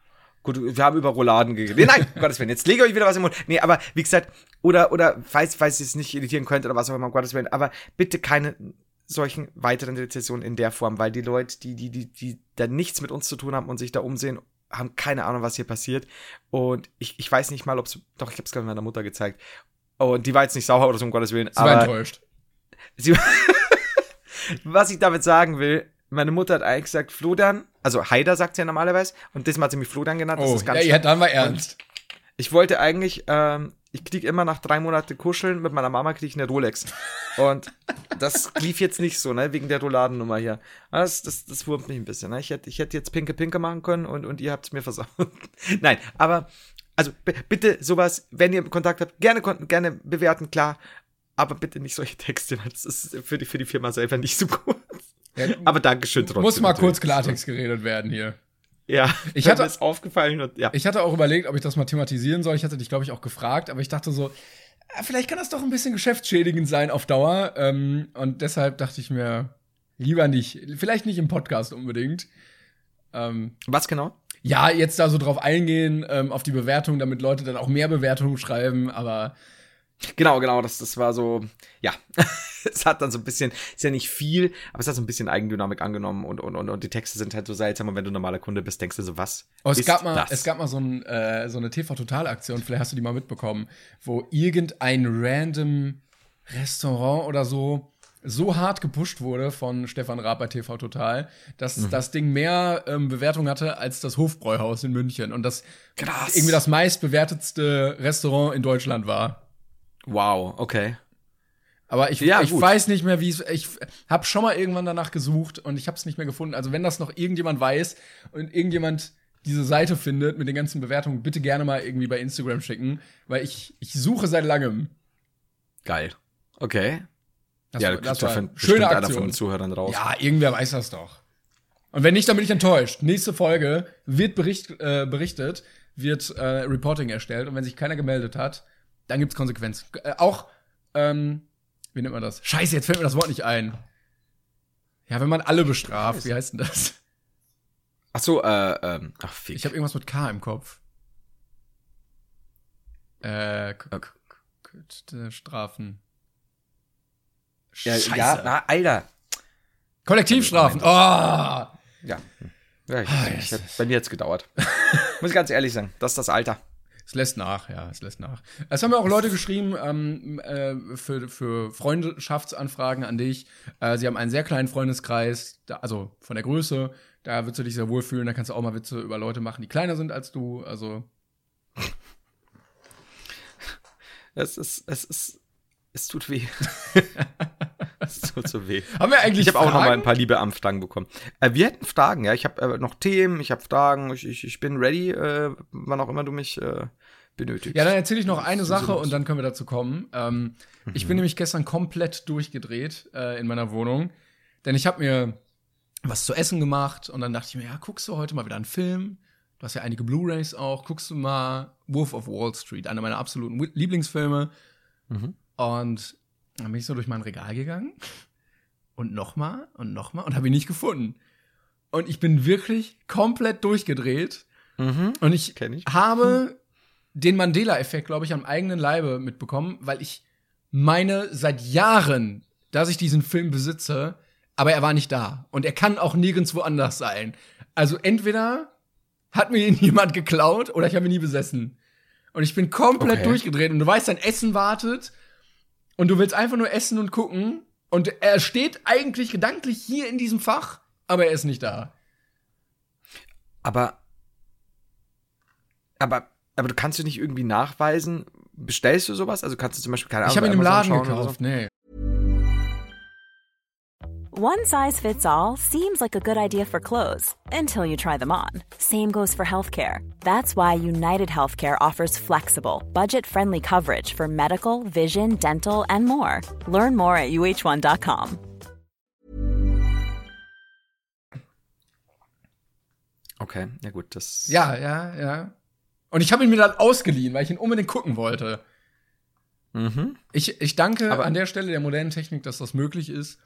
Gut, wir haben über Rouladen geredet. Nee, nein, um Gottes Willen, jetzt lege ich euch wieder was im Mund. Nee, aber wie gesagt, oder, oder, falls, falls ihr es nicht editieren könnt oder was auch immer, um Gottes Willen, aber bitte keine solchen weiteren Rezessionen in der Form, weil die Leute, die, die, die, die da nichts mit uns zu tun haben und sich da umsehen, haben keine Ahnung, was hier passiert. Und ich, ich weiß nicht mal, ob es, doch, ich habe es gerade meiner Mutter gezeigt. Und die war jetzt nicht sauer oder so, um Gottes Willen. Sie war aber enttäuscht. Sie, was ich damit sagen will, meine Mutter hat eigentlich gesagt, Flodern, also Haider sagt sie ja normalerweise, und diesmal hat sie mich Flodern genannt, das Oh, ist ganz ja, ja, dann war ernst. Ich wollte eigentlich, ähm, ich krieg immer nach drei Monate kuscheln, mit meiner Mama krieg ich eine Rolex. Und das lief jetzt nicht so, ne, wegen der Rolladennummer hier. Das, das, das wurmt mich ein bisschen, ne. Ich hätte, ich hätte jetzt Pinke Pinke machen können und, und ihr habt es mir versaut. Nein, aber, also bitte sowas, wenn ihr Kontakt habt, gerne, gerne bewerten, klar. Aber bitte nicht solche Texte, weil das ist für die, für die Firma selber nicht so gut. Ja, Aber Dankeschön trotzdem. Muss mal natürlich. kurz Klartext geredet werden hier. Ja, Ich hatte- ist aufgefallen ja. Ich hatte auch überlegt, ob ich das mal thematisieren soll. Ich hatte dich, glaube ich, auch gefragt, aber ich dachte so, äh, vielleicht kann das doch ein bisschen geschäftsschädigend sein auf Dauer. Ähm, und deshalb dachte ich mir, lieber nicht. Vielleicht nicht im Podcast unbedingt. Ähm, Was genau? ja, jetzt da so drauf eingehen, ähm, auf die Bewertung, damit Leute dann auch mehr Bewertungen schreiben, aber Genau, genau, das, das war so, ja, es hat dann so ein bisschen, ist ja nicht viel, aber es hat so ein bisschen Eigendynamik angenommen und, und, und, und die Texte sind halt so seltsam und wenn du normaler Kunde bist, denkst du so, was Oh, es ist gab mal, das? es gab mal so, ein, äh, so eine TV-Total-Aktion, vielleicht hast du die mal mitbekommen, wo irgendein random Restaurant oder so so hart gepusht wurde von Stefan Raab bei TV Total, dass Mhm. das Ding mehr ähm, Bewertung hatte als das Hofbräuhaus in München und das Krass. irgendwie das meistbewertetste Restaurant in Deutschland war. Wow, okay. Aber ich, Ja, ich gut. weiß nicht mehr, wie es. Ich habe schon mal irgendwann danach gesucht und ich habe es nicht mehr gefunden. Also wenn das noch irgendjemand weiß und irgendjemand diese Seite findet mit den ganzen Bewertungen, bitte gerne mal irgendwie bei Instagram schicken, weil ich ich suche seit langem. Geil. Okay. Das, ja, war- da das war bestimmt schöne einer von Aktion. den Zuhörern raus. Ja, irgendwer weiß das doch. Und wenn nicht, dann bin ich enttäuscht. Nächste Folge wird Bericht, äh, berichtet, wird äh, Reporting erstellt und wenn sich keiner gemeldet hat, dann gibt's Konsequenzen. Äh, auch, ähm, wie nennt man das? Scheiße, jetzt fällt mir das Wort nicht ein. Ja, wenn man alle bestraft, wie heißt denn das? Ach so, äh, ähm, ach, fick. Ich habe irgendwas mit K im Kopf. Äh, K- K- Strafen. Ja, Scheiße. ja na, Alter. Kollektivstrafen. Oh! Ja. ja ich, Ah, ich, yes. bei mir jetzt gedauert. Muss ich ganz ehrlich sagen, das ist das Alter. Es lässt nach, ja, es lässt nach. Es haben ja auch Leute geschrieben ähm, äh, für, für Freundschaftsanfragen an dich. Äh, sie haben einen sehr kleinen Freundeskreis, da, also von der Größe. Da würdest du dich sehr wohlfühlen. Da kannst du auch mal Witze über Leute machen, die kleiner sind als du. Also Es ist, es ist, es tut weh. es tut so weh. haben wir eigentlich Ich habe auch noch mal ein paar liebe Anfragen bekommen. Äh, wir hätten Fragen, ja. Ich habe äh, noch Themen, ich habe Fragen, ich, ich, ich bin ready, äh, wann auch immer du mich äh, benötigst. Ja, dann erzähle ich noch eine Sache und dann können wir dazu kommen. Ähm, Ich bin nämlich gestern komplett durchgedreht äh, in meiner Wohnung, denn ich habe mir was zu essen gemacht und dann dachte ich mir, ja, guckst du heute mal wieder einen Film? Du hast ja einige Blu-rays auch. Guckst du mal Wolf of Wall Street, einer meiner absoluten Lieblingsfilme. Und dann bin ich so durch mein Regal gegangen und nochmal und nochmal und habe ihn nicht gefunden. Und ich bin wirklich komplett durchgedreht. Mhm. Und ich, ich. habe den Mandela-Effekt, glaube ich, am eigenen Leibe mitbekommen, weil ich meine seit Jahren, dass ich diesen Film besitze, aber er war nicht da. Und er kann auch nirgendwo anders sein. Also entweder hat mir ihn jemand geklaut oder ich habe ihn nie besessen. Und ich bin komplett Okay. durchgedreht und du weißt, dein Essen wartet und du willst einfach nur essen und gucken und er steht eigentlich gedanklich hier in diesem Fach, aber er ist nicht da. Aber, aber, aber du kannst du nicht irgendwie nachweisen, bestellst du sowas? Also kannst du zum Beispiel, keine Ahnung, Ich habe ihn im Laden gekauft, nee. One size fits all seems like a good idea for clothes until you try them on. Same goes for healthcare. That's why United Healthcare offers flexible, budget friendly coverage for medical, vision, dental, and more. Learn more at uh1.com. Okay, ja gut, das. Ja, ja, ja. Und ich habe ihn mir dann ausgeliehen, weil ich ihn unbedingt gucken wollte. Mhm. Ich, ich danke Aber- an der Stelle der modernen Technik, dass das möglich ist.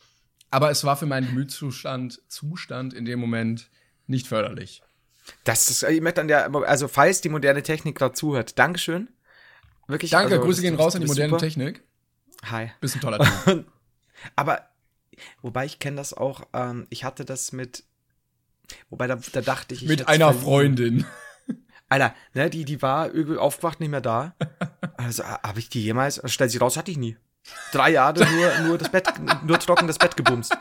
Aber es war für meinen Gemütszustand Zustand in dem Moment nicht förderlich. Das ist, ich möchte an der, also falls die moderne Technik gerade zuhört, Dankeschön. Wirklich. Danke, also, Grüße gehen raus an die moderne super. Technik. Hi. Bist ein toller Typ. Aber, wobei ich kenne das auch, ähm, ich hatte das mit, wobei da, da dachte ich, ich Mit einer. Freundin. Alter, ne, die, die war irgendwie aufgewacht, nicht mehr da. Also, habe ich die jemals, also, stellt sich raus, hatte ich nie. Drei Jahre nur, nur das Bett, nur trocken das Bett gebumst.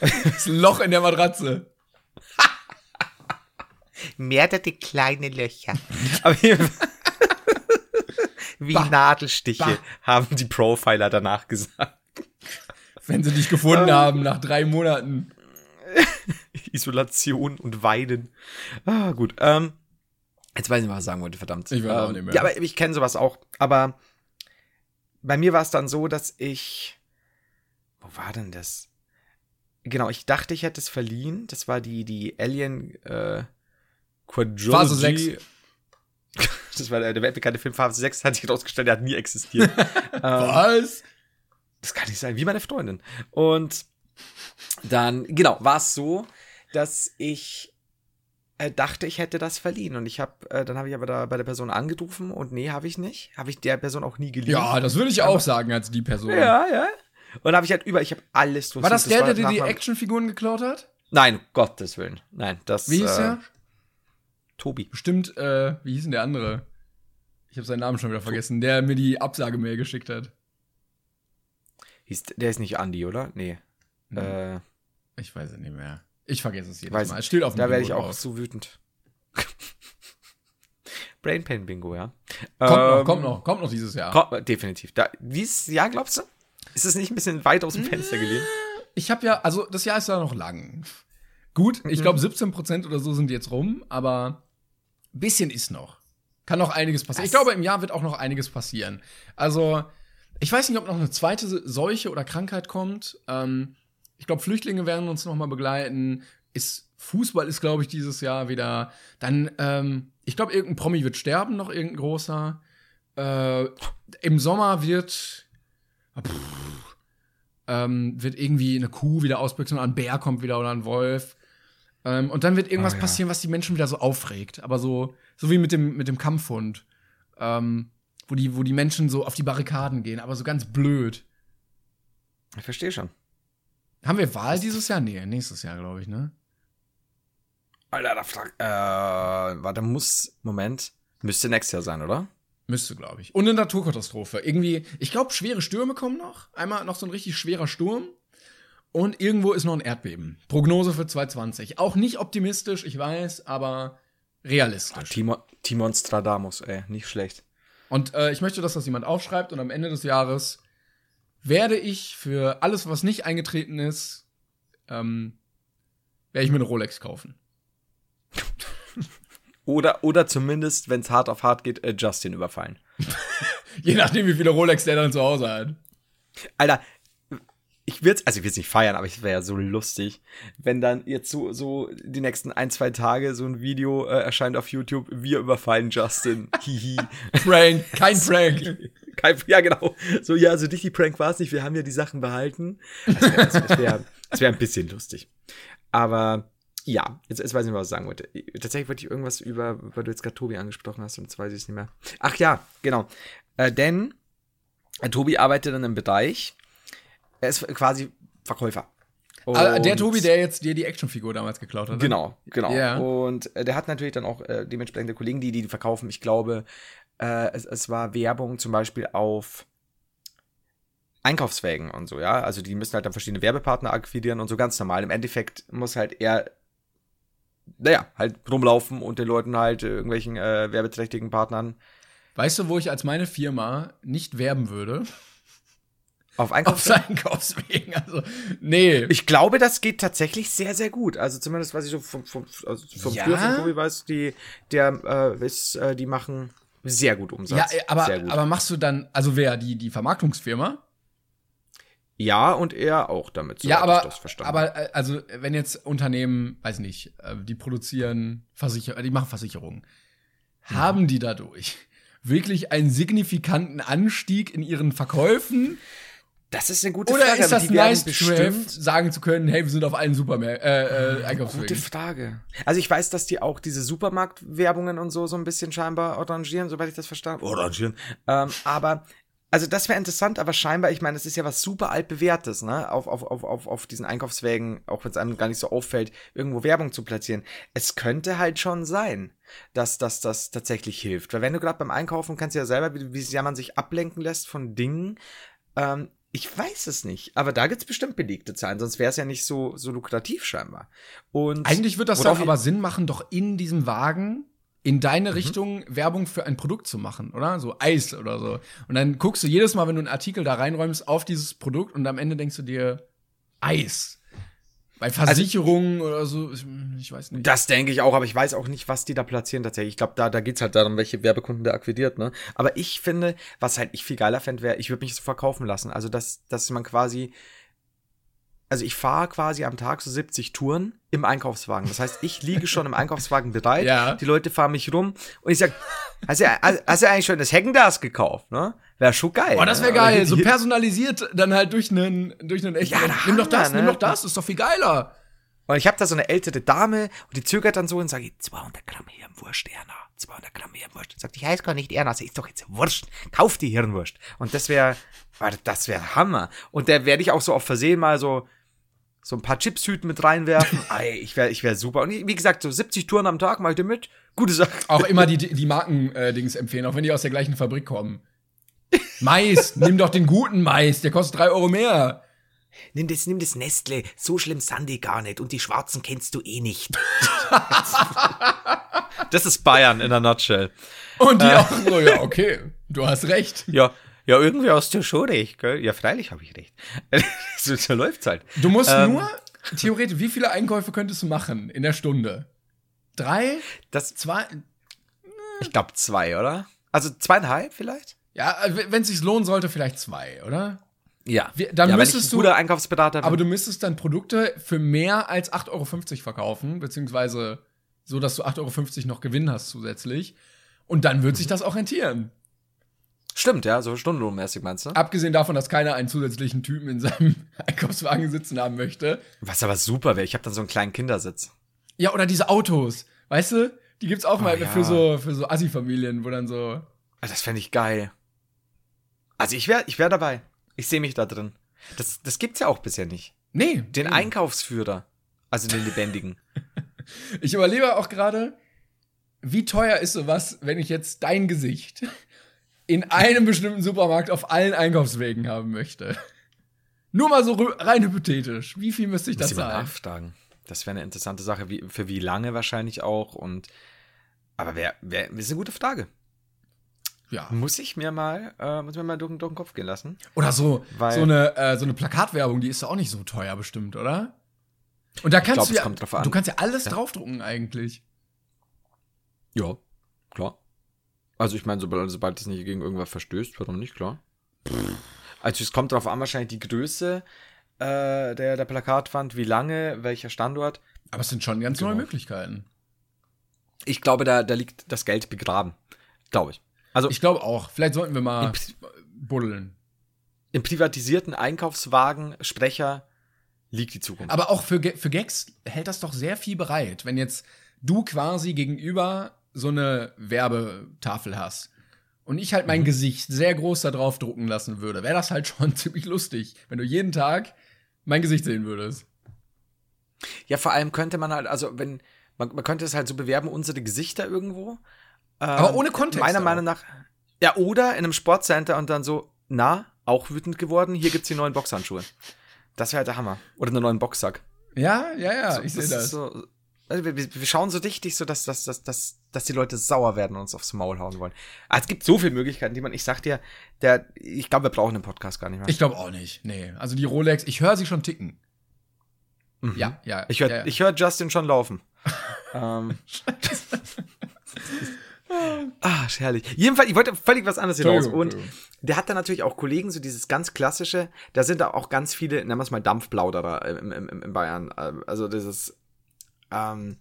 Das Loch in der Matratze. Mehrere kleine Löcher. Aber wie Bah. Nadelstiche, Bah. haben die Profiler danach gesagt. Wenn sie dich gefunden haben nach drei Monaten. Isolation und Weinen. Ah, gut. Ähm, jetzt weiß ich nicht, was ich sagen wollte, verdammt. Ich weiß auch ähm, nicht mehr. Ja, aber ich kenne sowas auch. Aber bei mir war es dann so, dass ich. Wo war denn das? Genau, ich dachte, ich hätte es verliehen. Das war die, die Alien äh, Quadrilogy. Phase 6. Das war der, der weltbekannte Film Phase 6, hat sich herausgestellt, der hat nie existiert. ähm, Was? das kann nicht sein, wie meine Freundin. Und dann, genau, war es so, dass ich äh, dachte, ich hätte das verliehen. Und ich habe, äh, dann habe ich aber da bei der Person angerufen und nee, habe ich nicht. Habe ich der Person auch nie geliehen. Ja, das würde ich auch sagen als die Person. ja, ja. Und habe ich halt über, ich habe alles War das der, der dir die Actionfiguren geklaut hat? Nein, um Gottes Willen. Nein, das. Wie hieß äh, der? Tobi. Bestimmt, äh, wie hieß denn der andere? Ich habe seinen Namen schon wieder vergessen, der mir die Absagemail geschickt hat. Hieß, der ist nicht Andi, oder? Nee. Hm. Äh, Ich weiß es nicht mehr. Ich vergesse es jedes Weiß Mal. steht auf da werde ich auch drauf. so wütend. Brain Pain Bingo, ja. Kommt noch, Ähm, kommt noch, kommt noch dieses Jahr. Ko- definitiv. Da, wie ist ja, glaubst du? Ist es nicht ein bisschen weit aus dem Fenster gelehnt? Ich habe ja, also das Jahr ist ja noch lang. Gut, ich glaube 17% oder so sind jetzt rum, aber ein bisschen ist noch. Kann noch einiges passieren. Ich glaube, im Jahr wird auch noch einiges passieren. Also, ich weiß nicht, ob noch eine zweite Seuche oder Krankheit kommt. Ähm, ich glaube, Flüchtlinge werden uns noch mal begleiten. Ist, Fußball ist, glaube ich, dieses Jahr wieder. Dann, ähm, ich glaube, irgendein Promi wird sterben, noch irgendein großer. Äh, Im Sommer wird pff, ähm, wird irgendwie eine Kuh wieder ausbüchsen oder ein Bär kommt wieder oder ein Wolf. Ähm, und dann wird irgendwas Ah, ja. passieren, was die Menschen wieder so aufregt. Aber so, so wie mit dem, mit dem Kampfhund. Ähm, wo die, wo die Menschen so auf die Barrikaden gehen, aber so ganz blöd. Ich verstehe schon. Haben wir Wahl dieses Jahr? Nee, nächstes Jahr, glaube ich, ne? Alter, da frag, äh, warte, muss, Moment, müsste nächstes Jahr sein, oder? Müsste, glaube ich. Und eine Naturkatastrophe. Irgendwie, ich glaube, schwere Stürme kommen noch. Einmal noch so ein richtig schwerer Sturm. Und irgendwo ist noch ein Erdbeben. Prognose für 2020. Auch nicht optimistisch, ich weiß, aber realistisch. Timon, Timon Stradamus, ey, nicht schlecht. Und äh, ich möchte, dass das jemand aufschreibt und am Ende des Jahres werde ich für alles, was nicht eingetreten ist, ähm, werde ich mir eine Rolex kaufen. Oder, oder zumindest, wenn es hart auf hart geht, äh, Justin überfallen. Je nachdem, wie viele Rolex der dann zu Hause hat. Alter, ich würde also ich will es nicht feiern, aber es wäre ja so lustig, wenn dann jetzt so, so die nächsten ein, zwei Tage so ein Video äh, erscheint auf YouTube, wir überfallen Justin. Hihi. Prank, kein Prank. Kein, ja, genau. So, ja, so richtig Prank war es nicht, wir haben ja die Sachen behalten. Das wäre wär, wär ein bisschen lustig. Aber ja, jetzt, jetzt weiß ich nicht, was ich sagen wollte. Tatsächlich wollte ich irgendwas über, weil du jetzt gerade Tobi angesprochen hast und jetzt weiß ich es nicht mehr. Ach ja, genau. Äh, denn äh, Tobi arbeitet in einem Bereich, er ist quasi Verkäufer. Ah, der Und- Tobi, der jetzt dir die Actionfigur damals geklaut hat. ne? Genau, genau. Ja. Und äh, der hat natürlich dann auch äh, dementsprechende Kollegen, die die verkaufen. Ich glaube, äh, es, es war Werbung zum Beispiel auf Einkaufswägen und so, ja. Also die müssen halt dann verschiedene Werbepartner akquirieren und so ganz normal. Im Endeffekt muss halt er, naja, halt rumlaufen und den Leuten halt irgendwelchen äh, werbeträchtigen Partnern Weißt du, wo ich als meine Firma nicht werben würde? Auf Auf Einkaufswegen. Einkaufswegen. Also, nee. Ich glaube, das geht tatsächlich sehr, sehr gut. Also zumindest, was ich so vom, vom, also vom Ja? früher von Tobi weiß, die, der, äh, ist, äh, die machen sehr gut Umsatz. ja, äh, aber, aber machst du dann, also wer, die, die Vermarktungsfirma? ja, und er auch damit. ja, soweit aber, ich das verstanden aber äh, also wenn jetzt Unternehmen, weiß nicht, äh, die produzieren Versicher die machen Versicherungen, Mhm. haben die dadurch wirklich einen signifikanten Anstieg in ihren Verkäufen? Das ist eine gute Oder Frage. ist aber das die nice to have, sagen zu können, hey, wir sind auf allen Supermärkten, äh, äh, Gute Einkaufswegen? Frage. Also ich weiß, dass die auch diese Supermarktwerbungen und so so ein bisschen scheinbar orangieren, soweit ich das verstanden habe. Orangieren. Ähm, aber also das wäre interessant, aber scheinbar, ich meine, das ist ja was super altbewährtes, ne? Auf, auf, auf, auf, auf diesen Einkaufswägen, auch wenn es einem gar nicht so auffällt, irgendwo Werbung zu platzieren. Es könnte halt schon sein, dass dass das tatsächlich hilft. Weil wenn du gerade beim Einkaufen kannst du ja selber, wie, wie sehr man sich ablenken lässt von Dingen, ähm, ich weiß es nicht, aber da gibt's bestimmt belegte Zahlen, sonst wäre es ja nicht so, so lukrativ scheinbar. Und Eigentlich wird das doch aber Sinn machen, doch in diesem Wagen in Mhm. deine Richtung Werbung für ein Produkt zu machen, oder? So Eis oder so. Und dann guckst du jedes Mal, wenn du einen Artikel da reinräumst, auf dieses Produkt und am Ende denkst du dir Eis. Bei Versicherungen oder so, ich, ich weiß nicht. Das denke ich auch, aber ich weiß auch nicht, was die da platzieren tatsächlich. Ich glaube, da, da geht's halt darum, welche Werbekunden der akquiriert, ne? Aber ich finde, was halt ich viel geiler fände, wäre, ich würde mich so verkaufen lassen. Also, dass, dass man quasi. Also ich fahre quasi am Tag so 70 Touren im Einkaufswagen. Das heißt, ich liege schon im Einkaufswagen bereit. Ja. Die Leute fahren mich rum und ich sag, hast du, hast du eigentlich schon das Heckendas gekauft, ne? Wäre schon geil. Boah, das wäre ne? geil. Aber So personalisiert dann halt durch einen, durch einen echten. Ja, nimm doch das, Hammer, nimm ne? doch das, ist doch viel geiler. Und ich habe da so eine ältere Dame und die zögert dann so und sage, 200 Gramm Hirnwurst, Erna. 200 Gramm Hirnwurst. Sagt, ich heiße gar nicht Erna. Das ist doch jetzt Wurst. Kauf die Hirnwurst. Und das wäre, das wäre Hammer. Und da werde ich auch so auf Versehen mal so, so ein paar Chipshüten mit reinwerfen. Ey, ich wäre ich wär super. Und wie gesagt, so 70 Touren am Tag mache ich dir mit. Gute Sache. Auch immer die, die Marken-Dings empfehlen, auch wenn die aus der gleichen Fabrik kommen. Mais, nimm doch den guten Mais, der kostet drei Euro mehr. Nimm das, nimm das Nestle. So schlimm sind die gar nicht. Und die Schwarzen kennst du eh nicht. das ist Bayern in der Nutshell. Und die auch so, ja, okay, du hast recht. Ja, ja, irgendwie hast du schon recht, gell? Ja, freilich habe ich recht. so, so läuft's halt. Du musst Ähm. nur, theoretisch, wie viele Einkäufe könntest du machen in der Stunde? Drei? Das, Zwei? ich glaube zwei, oder? Also zweieinhalb vielleicht? Ja, wenn es sich lohnen sollte, vielleicht zwei, oder? Ja. Wir- dann ja, müsstest du- Einkaufsberater bin. Aber du müsstest dann Produkte für mehr als 8,50 Euro verkaufen, beziehungsweise so, dass du 8,50 Euro noch Gewinn hast zusätzlich. Und dann wird sich Mhm. das auch rentieren. Stimmt, ja, so stundenlohnmäßig meinst du? Abgesehen davon, dass keiner einen zusätzlichen Typen in seinem Einkaufswagen sitzen haben möchte. Was aber super wäre, ich habe dann so einen kleinen Kindersitz. Ja, oder diese Autos. Weißt du? Die gibt's auch mal ja. für so, für so Assi-Familien, wo dann so. Ah, Das fände ich geil. Also ich wäre ich wär dabei. Ich sehe mich da drin. Das, das gibt's ja auch bisher nicht. Nee, Den Einkaufsführer. Also den lebendigen. Ich überlege auch gerade, wie teuer ist sowas, wenn ich jetzt dein Gesicht in einem bestimmten Supermarkt auf allen Einkaufswegen haben möchte. Nur mal so rein hypothetisch. Wie viel müsste ich Muss das zahlen? nachfragen. Das wäre eine interessante Sache. Wie, für wie lange wahrscheinlich auch. Und aber wer, wer, das ist eine gute Frage. Ja. Muss ich mir mal, äh, muss mir mal durch, durch den Kopf gehen lassen. Oder so, Weil- so, eine, äh, so eine Plakatwerbung, die ist doch auch nicht so teuer bestimmt, oder? Und da kannst glaub, du ja, drauf du kannst ja alles draufdrucken eigentlich. Ja, klar. Also ich meine, sobald, sobald es nicht gegen irgendwas verstößt, warum nicht, klar. Also es kommt darauf an, wahrscheinlich die Größe äh, der, der Plakatwand, wie lange, welcher Standort. Aber es sind schon ganz neue Genau. Möglichkeiten. Ich glaube, da, da liegt das Geld begraben. Glaube ich. Also Ich glaube auch. Vielleicht sollten wir mal Im buddeln. im privatisierten Einkaufswagen Sprecher liegt die Zukunft. Aber auch für, für Gags hält das doch sehr viel bereit, wenn jetzt du quasi gegenüber so eine Werbetafel hast und ich halt Mhm. mein Gesicht sehr groß da drauf drucken lassen würde, wäre das halt schon ziemlich lustig, wenn du jeden Tag mein Gesicht sehen würdest. Ja, vor allem könnte man halt, also wenn, man, man könnte es halt so bewerben, unsere Gesichter irgendwo. Aber Ähm, ohne Kontext Meiner auch. Meinung nach. Ja, oder in einem Sportcenter und dann so, na, auch wütend geworden, hier gibt's die neuen Boxhandschuhe. Das wäre halt der Hammer. Oder einen neuen Boxsack. Ja, ja, ja, So, ich sehe das. So, also wir, wir schauen so richtig, so dass, dass, dass, dass, dass die Leute sauer werden und uns aufs Maul hauen wollen. Ah, es gibt so viele Möglichkeiten, die man, ich sag dir, der, ich glaube, wir brauchen den Podcast gar nicht mehr. Ich glaube auch nicht. Nee, also die Rolex, ich höre sie schon ticken. Ja, ja. Mhm. Ich höre ja, ja. ich hör Justin schon laufen. ähm. Ah, herrlich. Jedenfalls, ich wollte völlig was anderes hinaus. Und der hat dann natürlich auch Kollegen, so dieses ganz klassische, da sind da auch ganz viele, nennen wir es mal Dampfplauderer im, im, im, in Bayern. Also dieses, ähm,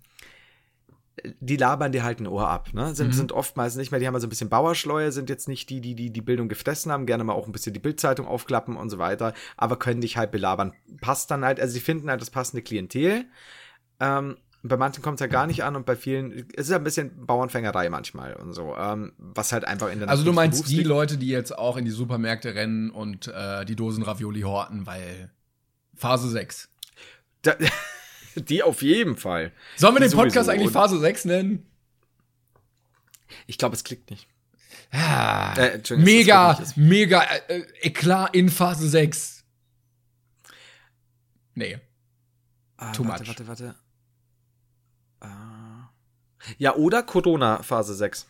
die labern dir halt ein Ohr ab, ne? Sind, sind oftmals nicht mehr, die haben also ein bisschen Bauerschleue, sind jetzt nicht die, die, die die Bildung gefressen haben, gerne mal auch ein bisschen die Bildzeitung aufklappen und so weiter, aber können dich halt belabern. Passt dann halt, also sie finden halt das passende Klientel. Ähm, bei manchen kommt es halt gar nicht an und bei vielen es ist ja ein bisschen Bauernfängerei manchmal und so, ähm, was halt einfach in der Also du meinst die. Leute, die jetzt auch in die Supermärkte rennen und äh, die Dosen Ravioli horten, weil Phase 6. Da, die auf jeden Fall. Sollen wir den Podcast sowieso. eigentlich Und Phase 6 nennen? Ich glaube, es klickt nicht. Ah, Äh, mega, mega äh, Eklat in Phase 6. Nee. Ah, Too warte, much. warte, warte. Ja, oder Corona Phase 6.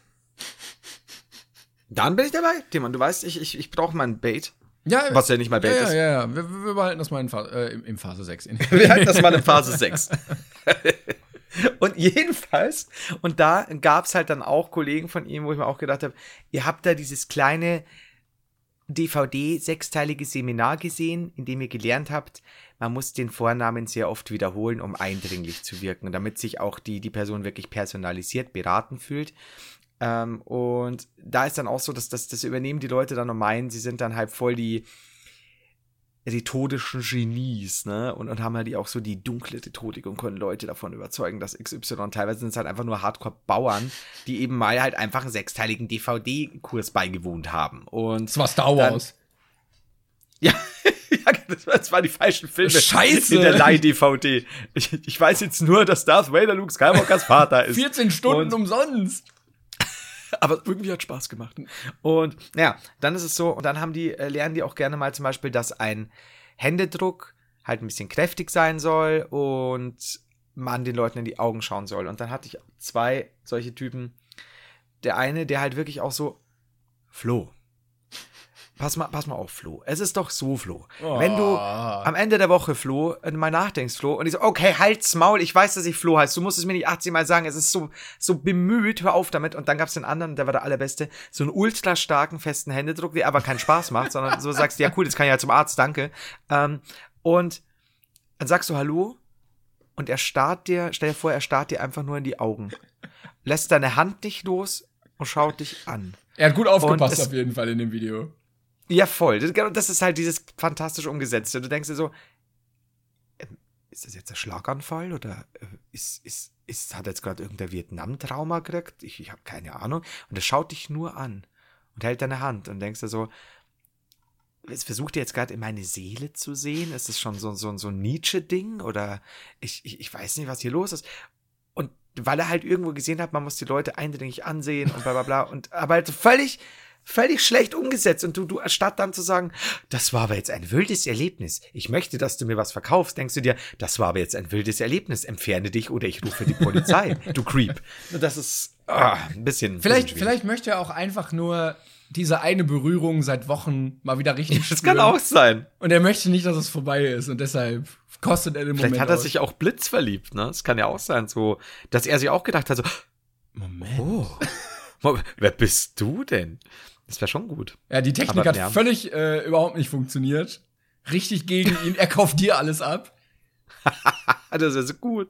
Dann bin ich dabei. Timon, du weißt, ich, ich, ich brauche meinen Bait. Ja, Was ja nicht mal Bait ja, ist. ja, ja, ja. Wir, wir behalten das mal in Fa äh, im, im Phase 6. In Wir halten das mal in Phase 6. und jedenfalls, und da gab es halt dann auch Kollegen von ihm, wo ich mir auch gedacht habe, ihr habt da dieses kleine DVD-sechsteilige Seminar gesehen, in dem ihr gelernt habt, man muss den Vornamen sehr oft wiederholen, um eindringlich zu wirken, damit sich auch die, die Person wirklich personalisiert beraten fühlt. Ähm, und da ist dann auch so, dass das, das übernehmen die Leute dann und meinen, sie sind dann halt voll die rhetorischen Genies, ne? Und, und haben halt die auch so die dunkle Rhetorik und können Leute davon überzeugen, dass XY, teilweise sind es halt einfach nur Hardcore-Bauern, die eben mal halt einfach einen sechsteiligen DVD-Kurs beigewohnt haben. Und Das war Star Wars. ja, das, war, das waren die falschen Filme Scheiße. in der Leih-DVD. Ich, ich weiß jetzt nur, dass Darth Vader Luke Skywalkers Vater ist. 14 Stunden Und- umsonst. aber irgendwie hat Spaß gemacht. Und naja, dann ist es so, und dann haben die, äh, lernen die auch gerne mal zum Beispiel, dass ein Händedruck halt ein bisschen kräftig sein soll und man den Leuten in die Augen schauen soll. Und dann hatte ich zwei solche Typen. Der eine, der halt wirklich auch so, Flo. Pass mal, pass mal auf, Flo. Es ist doch so, Flo. Wenn du am Ende der Woche, Flo, mal nachdenkst, Flo, und ich so, okay, halt's Maul, ich weiß, dass ich Flo heißt. Du musst es mir nicht 18 Mal sagen, es ist so, so bemüht, hör auf damit. Und dann gab's den anderen, der war der allerbeste, so einen ultra starken, festen Händedruck, der aber keinen Spaß macht, sondern so sagst, ja cool, das kann ich ja zum Arzt, danke. Ähm, und dann sagst du Hallo und er starrt dir, stell dir vor, er starrt dir einfach nur in die Augen. Lässt deine Hand nicht los und schaut dich an. Er hat gut aufgepasst es- auf jeden Fall in dem Video. Ja, voll. Das, genau, das ist halt dieses fantastisch umgesetzte. Du denkst dir so, ähm, ist das jetzt ein Schlaganfall oder äh, ist, ist, ist, hat er jetzt gerade irgendein Vietnam-Trauma gekriegt? Ich, ich habe keine Ahnung. Und er schaut dich nur an und hält deine Hand und denkst dir so, es versucht ihr jetzt gerade in meine Seele zu sehen? Ist es schon so, so, so ein Nietzsche-Ding? Oder ich, ich, ich weiß nicht, was hier los ist. Und weil er halt irgendwo gesehen hat, man muss die Leute eindringlich ansehen und bla bla bla. Und aber halt völlig, völlig schlecht umgesetzt. Und du, du, anstatt dann zu sagen, das war aber jetzt ein wildes Erlebnis. Ich möchte, dass du mir was verkaufst, denkst du dir, das war aber jetzt ein wildes Erlebnis. Entferne dich oder ich rufe die Polizei. du Creep. Das ist ah, ein bisschen. Vielleicht, vielleicht möchte er auch einfach nur diese eine Berührung seit Wochen mal wieder richtig Das spüren. kann auch sein. Und er möchte nicht, dass es vorbei ist. Und deshalb kostet er den Vielleicht Moment hat er aus. sich auch blitzverliebt, ne? Das kann ja auch sein, so, dass er sich auch gedacht hat, so, Moment. oh, wer bist du denn? Das wäre schon gut. Ja, die Technik Aber, hat ja. völlig äh, überhaupt nicht funktioniert. Richtig gegen ihn. Er kauft dir alles ab. Das wäre so gut.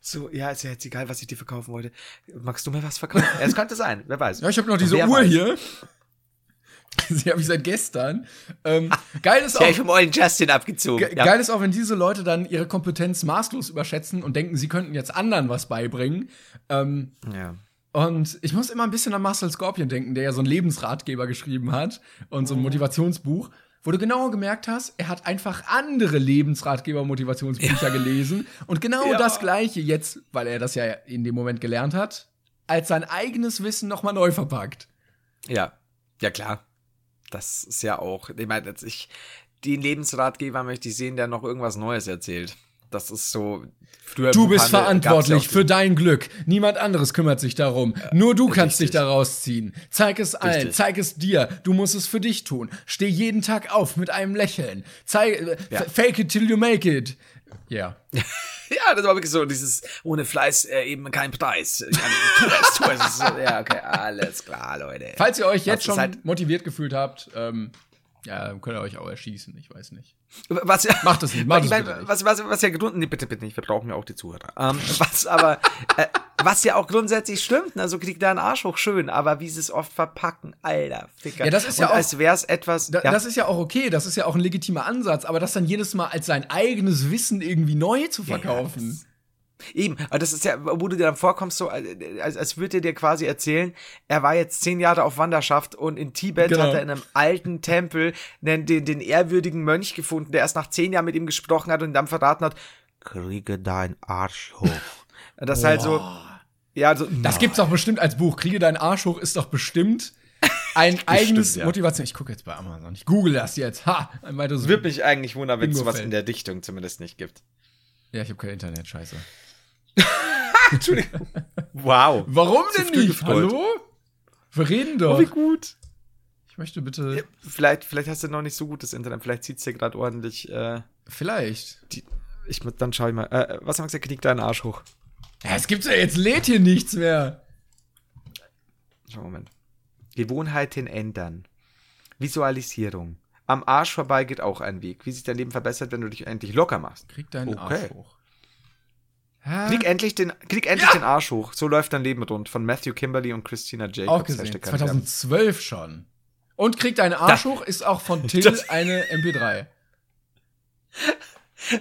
So, ja, ist ja jetzt egal, was ich dir verkaufen wollte. Magst du mir was verkaufen? es könnte sein, wer weiß. Ja, ich habe noch diese Wer Uhr weiß. hier. Sie habe ich seit gestern. Ähm, geil ist auch. Ich vom ollen Justin abgezogen. Ge Ja. Geil ist auch, wenn diese Leute dann ihre Kompetenz maßlos überschätzen und denken, sie könnten jetzt anderen was beibringen. Ähm, ja. Und ich muss immer ein bisschen an Marcel Scorpion denken, der ja so einen Lebensratgeber geschrieben hat und so Mhm. ein Motivationsbuch, wo du genau gemerkt hast, er hat einfach andere Lebensratgeber-Motivationsbücher gelesen und genau Ja. das Gleiche jetzt, weil er das ja in dem Moment gelernt hat, als sein eigenes Wissen nochmal neu verpackt. Ja, ja klar. Das ist ja auch, ich meine, ich, den Lebensratgeber möchte ich sehen, der noch irgendwas Neues erzählt. Das ist so, Du bist ja verantwortlich auch für dein Glück. Niemand anderes kümmert sich darum. Nur du kannst dich richtig. da rausziehen. Zeig es allen, Richtig. zeig es dir. Du musst es für dich tun. Steh jeden Tag auf mit einem Lächeln. Zeig, äh, Ja. fake it till you make it. Ja. Ja, das war wirklich so, dieses ohne Fleiß äh, eben kein Preis. Ja, tu es, tu es. Ja, okay, alles klar, Leute. Falls ihr euch jetzt schon halt- motiviert gefühlt habt, ähm, ja, dann könnt ihr euch auch erschießen. Ich weiß nicht. Was, Macht das nicht, macht ich das mein, bitte nicht. was, was, was ja Grund, nee, bitte, bitte nicht, wir brauchen ja auch die Zuhörer. Ähm, was aber, äh, was ja auch grundsätzlich stimmt, ne, so kriegt der einen Arsch hoch schön, aber wie sie es oft verpacken, alter Ficker. Ja, das ist Und ja auch- als wär's etwas, Da, ja, Das ist ja auch okay, das ist ja auch ein legitimer Ansatz, aber das dann jedes Mal als sein eigenes Wissen irgendwie neu zu verkaufen. Eben, aber das ist ja, wo du dir dann vorkommst, so, äh, als, als würde er dir quasi erzählen, er war jetzt zehn Jahre auf Wanderschaft und in Tibet Genau. hat er in einem alten Tempel den, den, den ehrwürdigen Mönch gefunden, der erst nach zehn Jahren mit ihm gesprochen hat und dann verraten hat, kriege dein Arsch hoch. Das ist halt so, ja, so, Das gibt's doch bestimmt als Buch. Kriege deinen Arsch hoch ist doch bestimmt ein eigenes ja. Motivation. Ich gucke jetzt bei Amazon. Ich google das jetzt. Ha, Würde mich eigentlich wundern, wenn es sowas in der Dichtung zumindest nicht gibt. Ja, ich habe kein Internet, scheiße. Entschuldigung. Wow. Warum denn nicht? Hallo? Wir reden doch. Oh, wie gut. ich möchte bitte. Vielleicht, vielleicht hast du noch nicht so gutes Internet, vielleicht zieht's dir gerade ordentlich, äh, Vielleicht. die, ich, dann schau ich mal, äh, was haben wir gesagt, knick deinen Arsch hoch. Ja, es gibt's ja jetzt lädt hier nichts mehr. Schau, Moment. Gewohnheiten ändern. Visualisierung. Am Arsch vorbei geht auch ein Weg. Wie sich dein Leben verbessert, wenn du dich endlich locker machst. Krieg deinen Okay. Arsch hoch. Hä? Krieg endlich den, krieg endlich den Arsch hoch. So läuft dein Leben rund. Von Matthew Kimberly und Christina Jacobs. auch gesehen. Hashtag keine Werbung. 2012 schon. Und krieg deinen Arsch hoch ist auch von Till Das- eine MP3.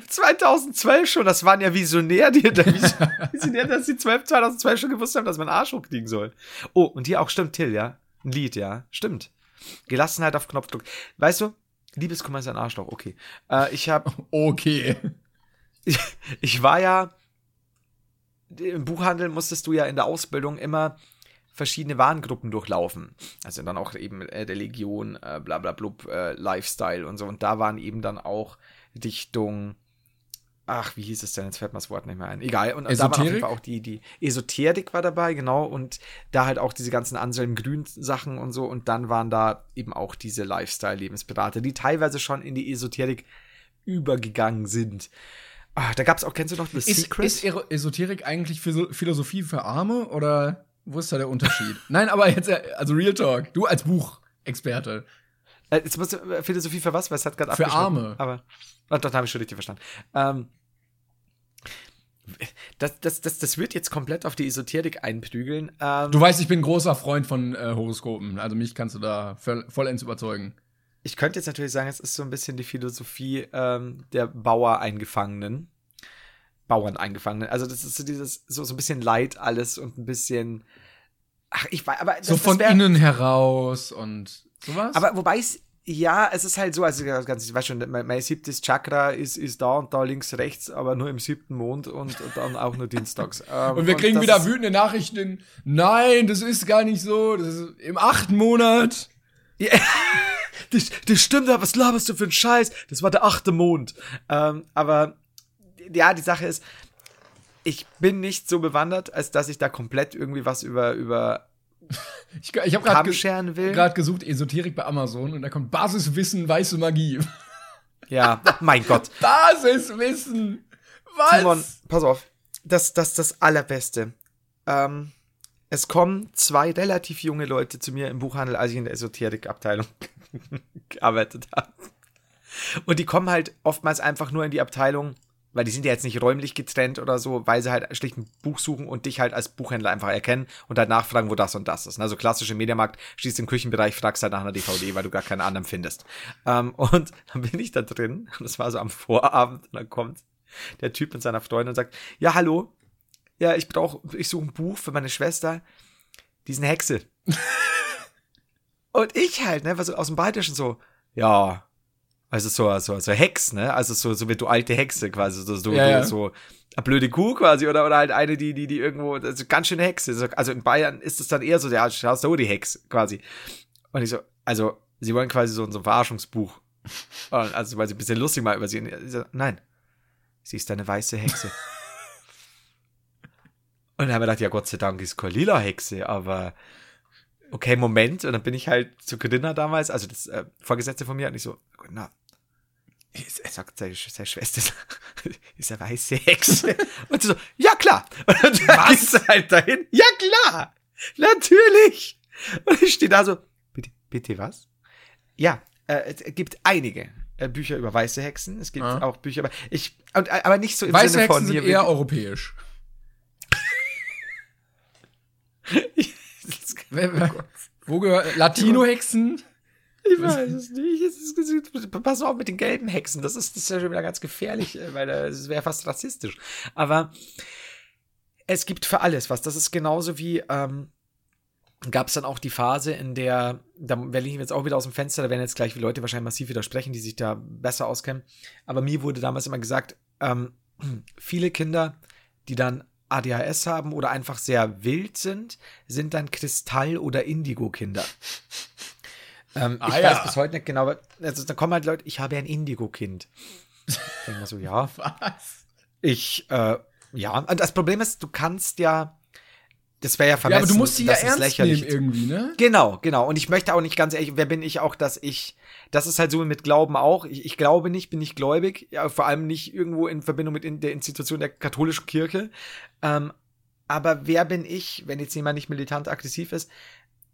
2012 schon, das waren ja Visionär, die, Visionär, dass die 12, 2012 schon gewusst haben, dass man einen Arsch hochkriegen soll. Oh, und hier auch stimmt Till, ja? Ein Lied, ja? Stimmt. Gelassenheit auf Knopfdruck. Weißt du, Liebeskummer ist ein Arschloch, okay. Äh, ich habe Okay. ich, ich war ja im Buchhandel musstest du ja in der Ausbildung immer verschiedene Warengruppen durchlaufen. Also dann auch eben äh, Religion, äh, bla bla blub, äh, Lifestyle und so. Und da waren eben dann auch Dichtung, ach, wie hieß es denn? Jetzt fällt mir das Wort nicht mehr ein. Egal. Und da waren auf jeden? Fall auch die, die Esoterik war dabei, genau. Und da halt auch diese ganzen Anselm Grün Sachen und so. Und dann waren da eben auch diese Lifestyle-Lebensberater, die teilweise schon in die Esoterik übergegangen sind. Ah, da gab's auch, kennst du noch The Ist, Secret? ist Esoterik eigentlich Philo- Philosophie für Arme oder wo ist da der Unterschied? Nein, aber jetzt, äh, also Real Talk, du als Buchexperte. Äh, jetzt musst du, äh, Philosophie für was? Weil es hat gerade Für. Arme. Aber, oh, doch, da habe ich schon richtig verstanden. Ähm, das, das, das, das wird jetzt komplett auf die Esoterik einprügeln. Ähm, Du weißt, ich bin ein großer Freund von äh, Horoskopen, also mich kannst du da voll, vollends überzeugen. Ich könnte jetzt natürlich sagen, es ist so ein bisschen die Philosophie ähm, der Bauer-Eingefangenen. Bauern eingefangenen. Also das ist so dieses, so, so ein bisschen Leid alles und ein bisschen. Ach, ich weiß, aber das, So das von wär- innen heraus und sowas. Aber wobei es Ja, es ist halt so, also ganz, ich weiß schon, mein, mein siebtes Chakra ist, ist da und da links, rechts, aber nur im siebten Mond und, und dann auch nur dienstags. Ähm, Und wir kriegen das wieder wütende Nachrichten. Nein, das ist gar nicht so. Das ist im achten Monat. Das, das stimmt, aber was laberst du für einen Scheiß? Das war der achte Mond. Ähm, aber ja, die Sache ist, ich bin nicht so bewandert, als dass ich da komplett irgendwie was über, über Ich, ich habe gerade ge gesucht Esoterik bei Amazon und da kommt Basiswissen, weiße Magie. Ja, mein Gott. Basiswissen. Was? Simon, pass auf. Das, das, das Allerbeste. Ähm, es kommen zwei relativ junge Leute zu mir im Buchhandel, als ich in der Esoterikabteilung gearbeitet habe. Und die kommen halt oftmals einfach nur in die Abteilung, weil die sind ja jetzt nicht räumlich getrennt oder so, weil sie halt schlicht ein Buch suchen und dich halt als Buchhändler einfach erkennen und halt nachfragen, wo das und das ist. Also klassische Mediamarkt, schließt im Küchenbereich, fragst halt nach einer DVD, weil du gar keinen anderen findest. Ähm, und dann bin ich da drin, und das war so am Vorabend, und dann kommt der Typ mit seiner Freundin und sagt, ja, hallo, ja, ich brauche, ich suche ein Buch für meine Schwester, die ist eine Hexe. Und ich halt, ne, was so aus dem Baltischen so, ja, also so, so, so Hex, ne, also so, so wie du alte Hexe quasi, so, so, Ja, ja. so eine blöde Kuh quasi, oder, oder halt eine, die, die, die irgendwo, das ist ganz schöne Hexe. So, Also in Bayern ist es dann eher so, ja, schaust du die Hex, quasi. Und ich so, also, sie wollen quasi so, so ein Verarschungsbuch. Und also, weil sie ein bisschen lustig mal über sie, so, nein, sie ist eine weiße Hexe. Und dann haben wir gedacht, ja, Gott sei Dank ist keine lila Hexe, aber okay, Moment. Und dann bin ich halt zu Corinna damals, also das äh, Vorgesetzte von mir, und ich so, na, er sagt, seine, seine Schwester ist- ist eine weiße Hexe. Und sie so, ja klar. Und dann Was? sie halt dahin, ja klar, natürlich. Und ich stehe da so, bitte, bitte was? Ja, äh, es gibt einige äh, Bücher über weiße Hexen. Es gibt Ah. auch Bücher über, ich, und, äh, aber nicht so im Weiße Sinne von Hexen sind eher europäisch. Wo gehört Latino-Hexen? Ich weiß es nicht. Es ist, pass auf mit den gelben Hexen. Das ist, das ist ja schon wieder ganz gefährlich, äh, weil das wäre fast rassistisch. Aber es gibt für alles was. Das ist genauso wie, ähm, gab es dann auch die Phase, in der, da werde ich jetzt auch wieder aus dem Fenster, da werden jetzt gleich Leute wahrscheinlich massiv widersprechen, die sich da besser auskennen. Aber mir wurde damals immer gesagt, ähm, viele Kinder, die dann ADHS haben oder einfach sehr wild sind, sind dann Kristall- oder Indigo-Kinder. Ähm, Ah, ich ja. weiß bis heute nicht genau, aber also, da kommen halt Leute, ich habe ein Indigo-Kind. Ich denke mal so, ja. Was? Ich, äh, ja. Und das Problem ist, du kannst ja, das wäre ja Ja, vermessen. aber du musst die ja ernst lächerlich. nehmen irgendwie, ne? Genau, genau. Und ich möchte auch nicht ganz ehrlich, wer bin ich auch, dass ich, das ist halt so mit Glauben auch. Ich, ich glaube nicht, bin nicht gläubig, ja, vor allem nicht irgendwo in Verbindung mit in der Institution der katholischen Kirche. Ähm, aber wer bin ich, wenn jetzt jemand nicht militant aggressiv ist,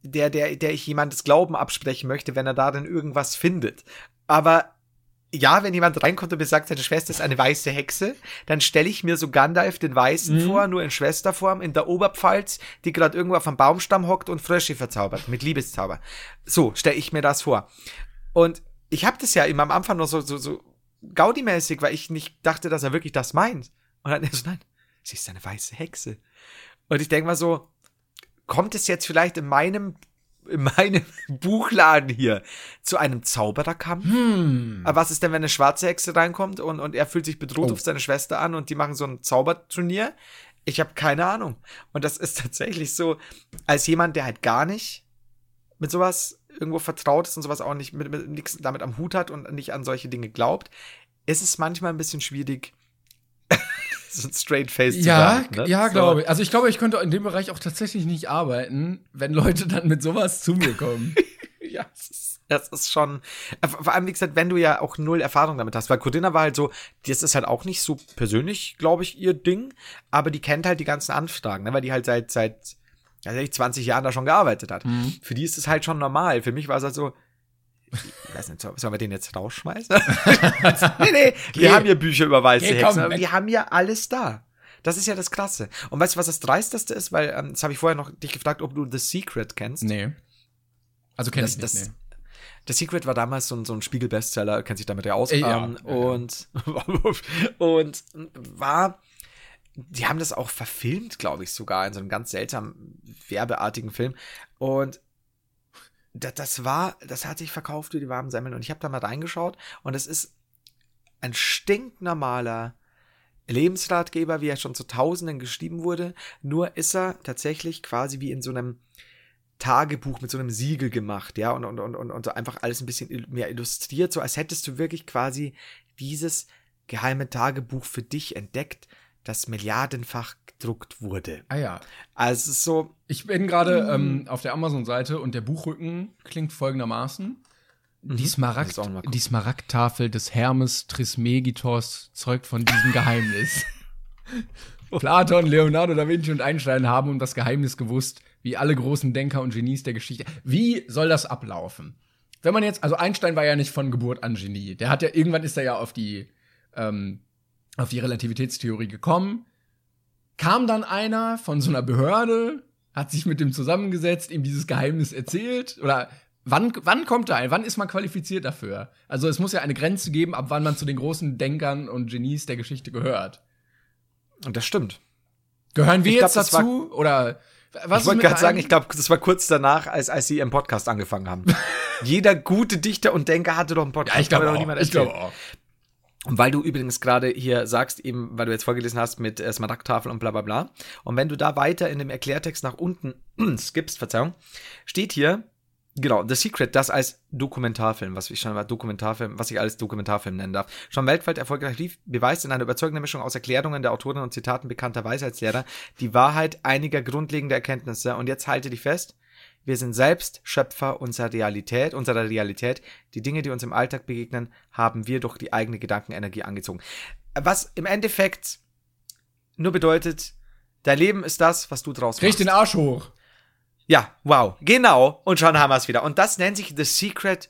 der, der, der ich jemandes Glauben absprechen möchte, wenn er da dann irgendwas findet. Aber ja, wenn jemand reinkommt und mir sagt, seine Schwester ist eine weiße Hexe, dann stelle ich mir so Gandalf den Weißen Mhm. vor, nur in Schwesterform, in der Oberpfalz, die gerade irgendwo auf einem Baumstamm hockt und Frösche verzaubert, mit Liebeszauber. So stelle ich mir das vor. Und ich habe das ja immer am Anfang noch so, so, so Gaudi-mäßig, weil ich nicht dachte, dass er wirklich das meint. Und dann er so, nein, sie ist eine weiße Hexe. Und ich denke mal so, kommt es jetzt vielleicht in meinem, in meinem Buchladen hier zu einem Zaubererkampf? Hm. Aber was ist denn, wenn eine schwarze Hexe reinkommt und, und er fühlt sich bedroht Oh. auf seine Schwester an und die machen so ein Zauberturnier? Ich habe keine Ahnung. Und das ist tatsächlich so, als jemand, der halt gar nicht mit sowas irgendwo vertraut ist und sowas auch nicht mit, mit nichts damit am Hut hat und nicht an solche Dinge glaubt, ist es manchmal ein bisschen schwierig, so ein straight Face zu Ja, sagen. Ne? ja, so. glaube ich. Also ich glaube, ich könnte in dem Bereich auch tatsächlich nicht arbeiten, wenn Leute dann mit sowas zu mir kommen. Ja, es ist, das ist schon. äh, Vor allem, wie gesagt, wenn du ja auch null Erfahrung damit hast, weil Corinna war halt so, das ist halt auch nicht so persönlich, glaube ich, ihr Ding, aber die kennt halt die ganzen Anfragen, ne, weil die halt seit, seit seit 20 Jahren da schon gearbeitet hat. Mhm. Für die ist es halt schon normal. Für mich war es halt so, ich weiß nicht, soll- sollen wir den jetzt rausschmeißen? nee, nee, Geh. wir haben hier Bücher über weiße Geh, Hexen, wir haben ja alles da. Das ist ja das Krasse. Und weißt du, was das Dreisteste ist? Weil, ähm, das habe ich vorher noch dich gefragt, ob du The Secret kennst. nee. Also kenn Das- ich nicht. das- nee. The Secret war damals so ein, so ein Spiegel-Bestseller, kennt sich damit ja aus. Äh, ja, ähm, ja, ja. und, und war, die haben das auch verfilmt, glaube ich, sogar, in so einem ganz seltsamen, werbeartigen Film. Und das, das war, das hat sich verkauft wie die warmen Semmeln und ich habe da mal reingeschaut und es ist ein stinknormaler Lebensratgeber, wie er schon zu Tausenden geschrieben wurde, nur ist er tatsächlich quasi wie in so einem Tagebuch mit so einem Siegel gemacht, ja, und, und, und, und, und einfach alles ein bisschen mehr illustriert, so als hättest du wirklich quasi dieses geheime Tagebuch für dich entdeckt, das milliardenfach gedruckt wurde. Ah ja. Also es ist so, Ich bin gerade ähm, auf der Amazon-Seite und der Buchrücken klingt folgendermaßen. Die, Smaragd, die Smaragdtafel des Hermes Trismegistos zeugt von diesem Geheimnis. Platon, Leonardo da Vinci und Einstein haben um das Geheimnis gewusst, wie alle großen Denker und Genies der Geschichte. Wie soll das ablaufen? Wenn man jetzt, also Einstein war ja nicht von Geburt an Genie. Der hat ja, irgendwann ist er ja auf die, ähm, auf die Relativitätstheorie gekommen. Kam dann einer von so einer Behörde, hat sich mit dem zusammengesetzt, ihm dieses Geheimnis erzählt? Oder wann, wann kommt da ein? Wann ist man qualifiziert dafür? Also es muss ja eine Grenze geben, ab wann man zu den großen Denkern und Genies der Geschichte gehört. und das stimmt. Gehören wir Ich glaub, jetzt dazu? Oder was ich wollte gerade sagen, ich glaube, das war kurz danach, als, als sie ihren Podcast angefangen haben. Jeder gute Dichter und Denker hatte doch einen Podcast. Ja, ich glaube auch. niemand Ich erzählen. auch. Und weil du übrigens gerade hier sagst, eben, weil du jetzt vorgelesen hast mit äh, Smaragdtafel und bla bla bla. Und wenn du da weiter in dem Erklärtext nach unten skippst, Verzeihung, steht hier, genau, The Secret, das als Dokumentarfilm, was ich schon mal Dokumentarfilm, was ich alles Dokumentarfilm nennen darf, schon weltweit erfolgreich lief, beweist in einer überzeugenden Mischung aus Erklärungen der Autoren und Zitaten bekannter Weisheitslehrer die Wahrheit einiger grundlegender Erkenntnisse. Und jetzt halte dich fest, wir sind selbst Schöpfer unserer Realität, unserer Realität. Die Dinge, die uns im Alltag begegnen, haben wir durch die eigene Gedankenenergie angezogen. Was im Endeffekt nur bedeutet, dein Leben ist das, was du draus Krieg machst. den Arsch hoch. Ja, wow, genau. Und schon haben wir es wieder. Und das nennt sich The Secret.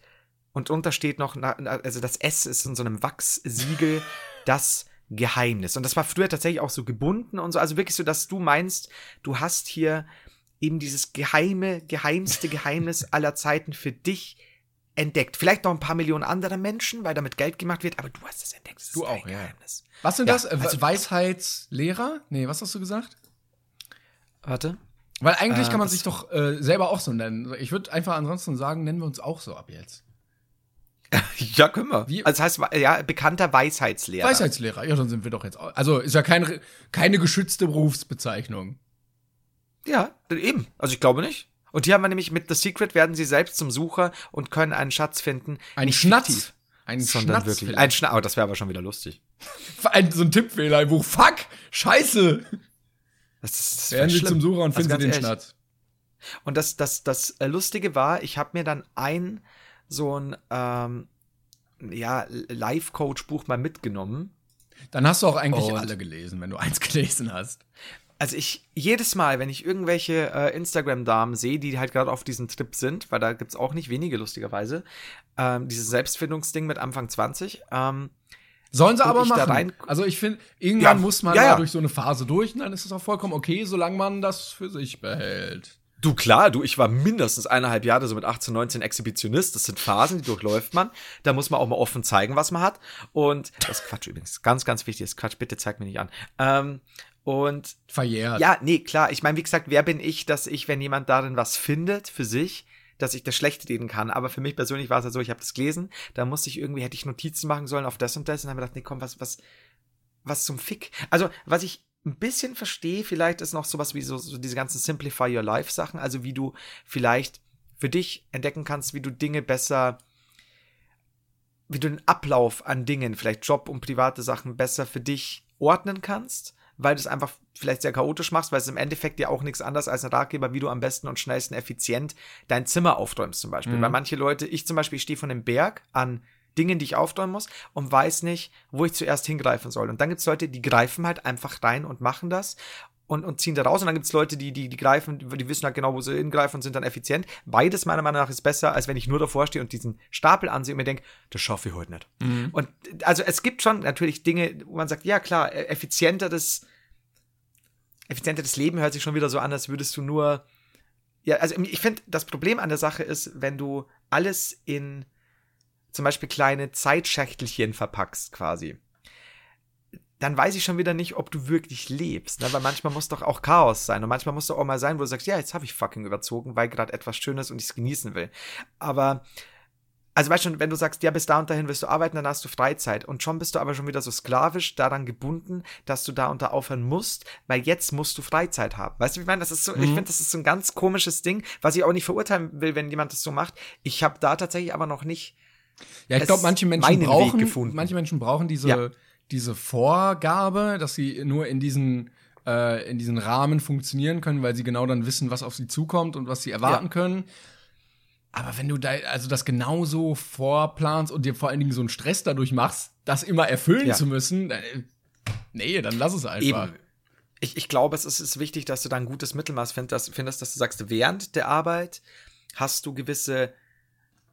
Und drunter steht noch, also das S ist in so einem Wachssiegel, das Geheimnis. Und das war früher tatsächlich auch so gebunden und so. Also wirklich so, dass du meinst, du hast hier eben dieses geheime, geheimste Geheimnis aller Zeiten für dich entdeckt. Vielleicht noch ein paar Millionen anderer Menschen, weil damit Geld gemacht wird, aber du hast es entdeckt. Das Du auch, ja. Geheimnis. Was sind Ja, das? Äh, also- Weisheitslehrer? Nee, was hast du gesagt? Warte. Weil eigentlich Äh, kann man das- sich doch äh, selber auch so nennen. Ich würde einfach ansonsten sagen, nennen wir uns auch so ab jetzt. Ja, können wir. Wie- Also das heißt, ja, bekannter Weisheitslehrer. Weisheitslehrer, ja, dann sind wir doch jetzt auch. Also ist ja keine, keine geschützte Berufsbezeichnung. Ja, eben. Also ich glaube nicht. Und hier haben wir nämlich mit The Secret werden sie selbst zum Sucher und können einen Schatz finden. Ein Schnatz. Ein Schnatz wirklich. Ein Schnatz. Aber das wäre aber schon wieder lustig. Ein, so ein Tippfehler, ein Buch. Fuck! Scheiße! Das, ist- das Werden Sie schlimm. zum Sucher und Also finden Sie ganz den ehrlich. Schnatz. Und das, das, das äh, Lustige war, ich habe mir dann ein so ein ähm, ja, Life-Coach-Buch mal mitgenommen. Dann hast du auch eigentlich Und- alle gelesen, wenn du eins gelesen hast. Also ich, jedes Mal, wenn ich irgendwelche äh, Instagram-Damen sehe, die halt gerade auf diesem Trip sind, weil da gibt's auch nicht wenige, lustigerweise, ähm, dieses Selbstfindungsding mit Anfang 20, ähm, Sollen sie aber machen. rein- also ich finde, irgendwann Ja, muss man ja, ja. durch so eine Phase durch und dann ist es auch vollkommen okay, solange man das für sich behält. Du, klar, du, ich war mindestens eineinhalb Jahre so mit 18, 19 Exhibitionist. Das sind Phasen, die durchläuft man. Da muss man auch mal offen zeigen, was man hat. Und das ist Quatsch übrigens. Ganz, ganz wichtig ist Quatsch. Bitte zeig mir nicht an. Ähm, und Verjährt. ja, nee, klar. Ich meine, wie gesagt, wer bin ich, dass ich, wenn jemand darin was findet für sich, dass ich das schlecht reden kann. Aber für mich persönlich war es ja so, ich habe das gelesen, da musste ich irgendwie, hätte ich Notizen machen sollen auf das und das und dann habe ich gedacht, nee, komm, was, was, was zum Fick. Also, was ich ein bisschen verstehe, vielleicht ist noch sowas wie so, so diese ganzen Simplify Your Life Sachen, also wie du vielleicht für dich entdecken kannst, wie du Dinge besser, wie du den Ablauf an Dingen, vielleicht Job und private Sachen besser für dich ordnen kannst, weil du es einfach vielleicht sehr chaotisch machst, weil es im Endeffekt ja auch nichts anderes als ein Ratgeber, wie du am besten und schnellsten effizient dein Zimmer aufräumst zum Beispiel. Mhm. Weil manche Leute, ich zum Beispiel, ich stehe von einem Berg an Dingen, die ich aufräumen muss und weiß nicht, wo ich zuerst hingreifen soll. Und dann gibt es Leute, die greifen halt einfach rein und machen das und, und ziehen da raus. Und dann gibt es Leute, die, die, die greifen, die, wissen halt genau, wo sie hingreifen und sind dann effizient. Beides meiner Meinung nach ist besser, als wenn ich nur davor stehe und diesen Stapel ansehe und mir denke, das schaffe ich heute nicht. Und also es gibt schon natürlich Dinge, wo man sagt, ja klar, äh, effizienteres, effizienteres Leben hört sich schon wieder so an, als würdest du nur. Ja, also ich finde, das Problem an der Sache ist, wenn du alles in zum Beispiel kleine Zeitschächtelchen verpackst, quasi. dann weiß ich schon wieder nicht, ob du wirklich lebst. Ne? Weil manchmal muss doch auch Chaos sein. Und manchmal muss doch auch mal sein, wo du sagst, ja, jetzt habe ich fucking überzogen, weil gerade etwas Schönes und ich es genießen will. Aber, also weißt du, wenn du sagst, ja, bis da und dahin willst du arbeiten, dann hast du Freizeit. Und schon bist du aber schon wieder so sklavisch daran gebunden, dass du da unter aufhören musst, weil jetzt musst du Freizeit haben. Weißt du, ich meine? Das ist so, mhm. ich finde, das ist so ein ganz komisches Ding, was ich auch nicht verurteilen will, wenn jemand das so macht. Ich habe da tatsächlich aber noch nicht. Ja, ich glaube, manche Menschen brauchen, manche Menschen brauchen diese, ja diese Vorgabe, dass sie nur in diesen äh, in diesen Rahmen funktionieren können, weil sie genau dann wissen, was auf sie zukommt und was sie erwarten ja. können. Aber wenn du da also das genauso vorplanst und dir vor allen Dingen so einen Stress dadurch machst, das immer erfüllen ja. zu müssen, dann, nee, dann lass es einfach. Eben. Ich, ich glaube, es ist, ist wichtig, dass du da ein gutes Mittelmaß findest, findest, dass du sagst, während der Arbeit hast du gewisse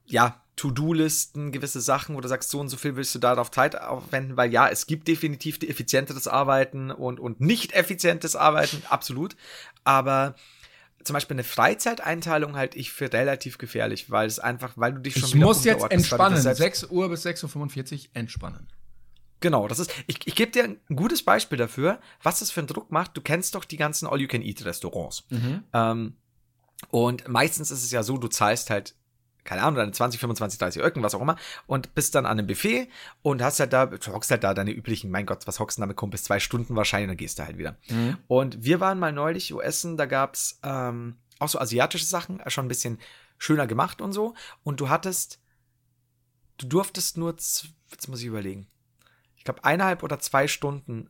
ja, To-Do-Listen, gewisse Sachen, wo du sagst, so und so viel willst du darauf Zeit aufwenden, weil ja, es gibt definitiv effizienteres Arbeiten und, und nicht effizientes Arbeiten, absolut. Aber zum Beispiel eine Freizeiteinteilung halte ich für relativ gefährlich, weil es einfach, weil du dich schon ich wieder muss jetzt entspannen, 6 Uhr bis 6.45 Uhr entspannen. Genau, das ist, ich, ich gebe dir ein gutes Beispiel dafür, was das für einen Druck macht. Du kennst doch die ganzen All-You-Can-Eat-Restaurants. Mhm. Ähm, und meistens ist es ja so, du zahlst halt keine Ahnung, deine 20, 25, 30 Öcken, was auch immer, und bist dann an einem Buffet und hast halt da, du hockst halt da deine üblichen, mein Gott, was hockst du da mit Kumpels? Zwei Stunden wahrscheinlich, dann gehst du halt wieder. Mhm. Und wir waren mal neulich wo essen, da gab's ähm, auch so asiatische Sachen, schon ein bisschen schöner gemacht und so. Und du hattest, du durftest nur, jetzt muss ich überlegen, ich glaube eineinhalb oder zwei Stunden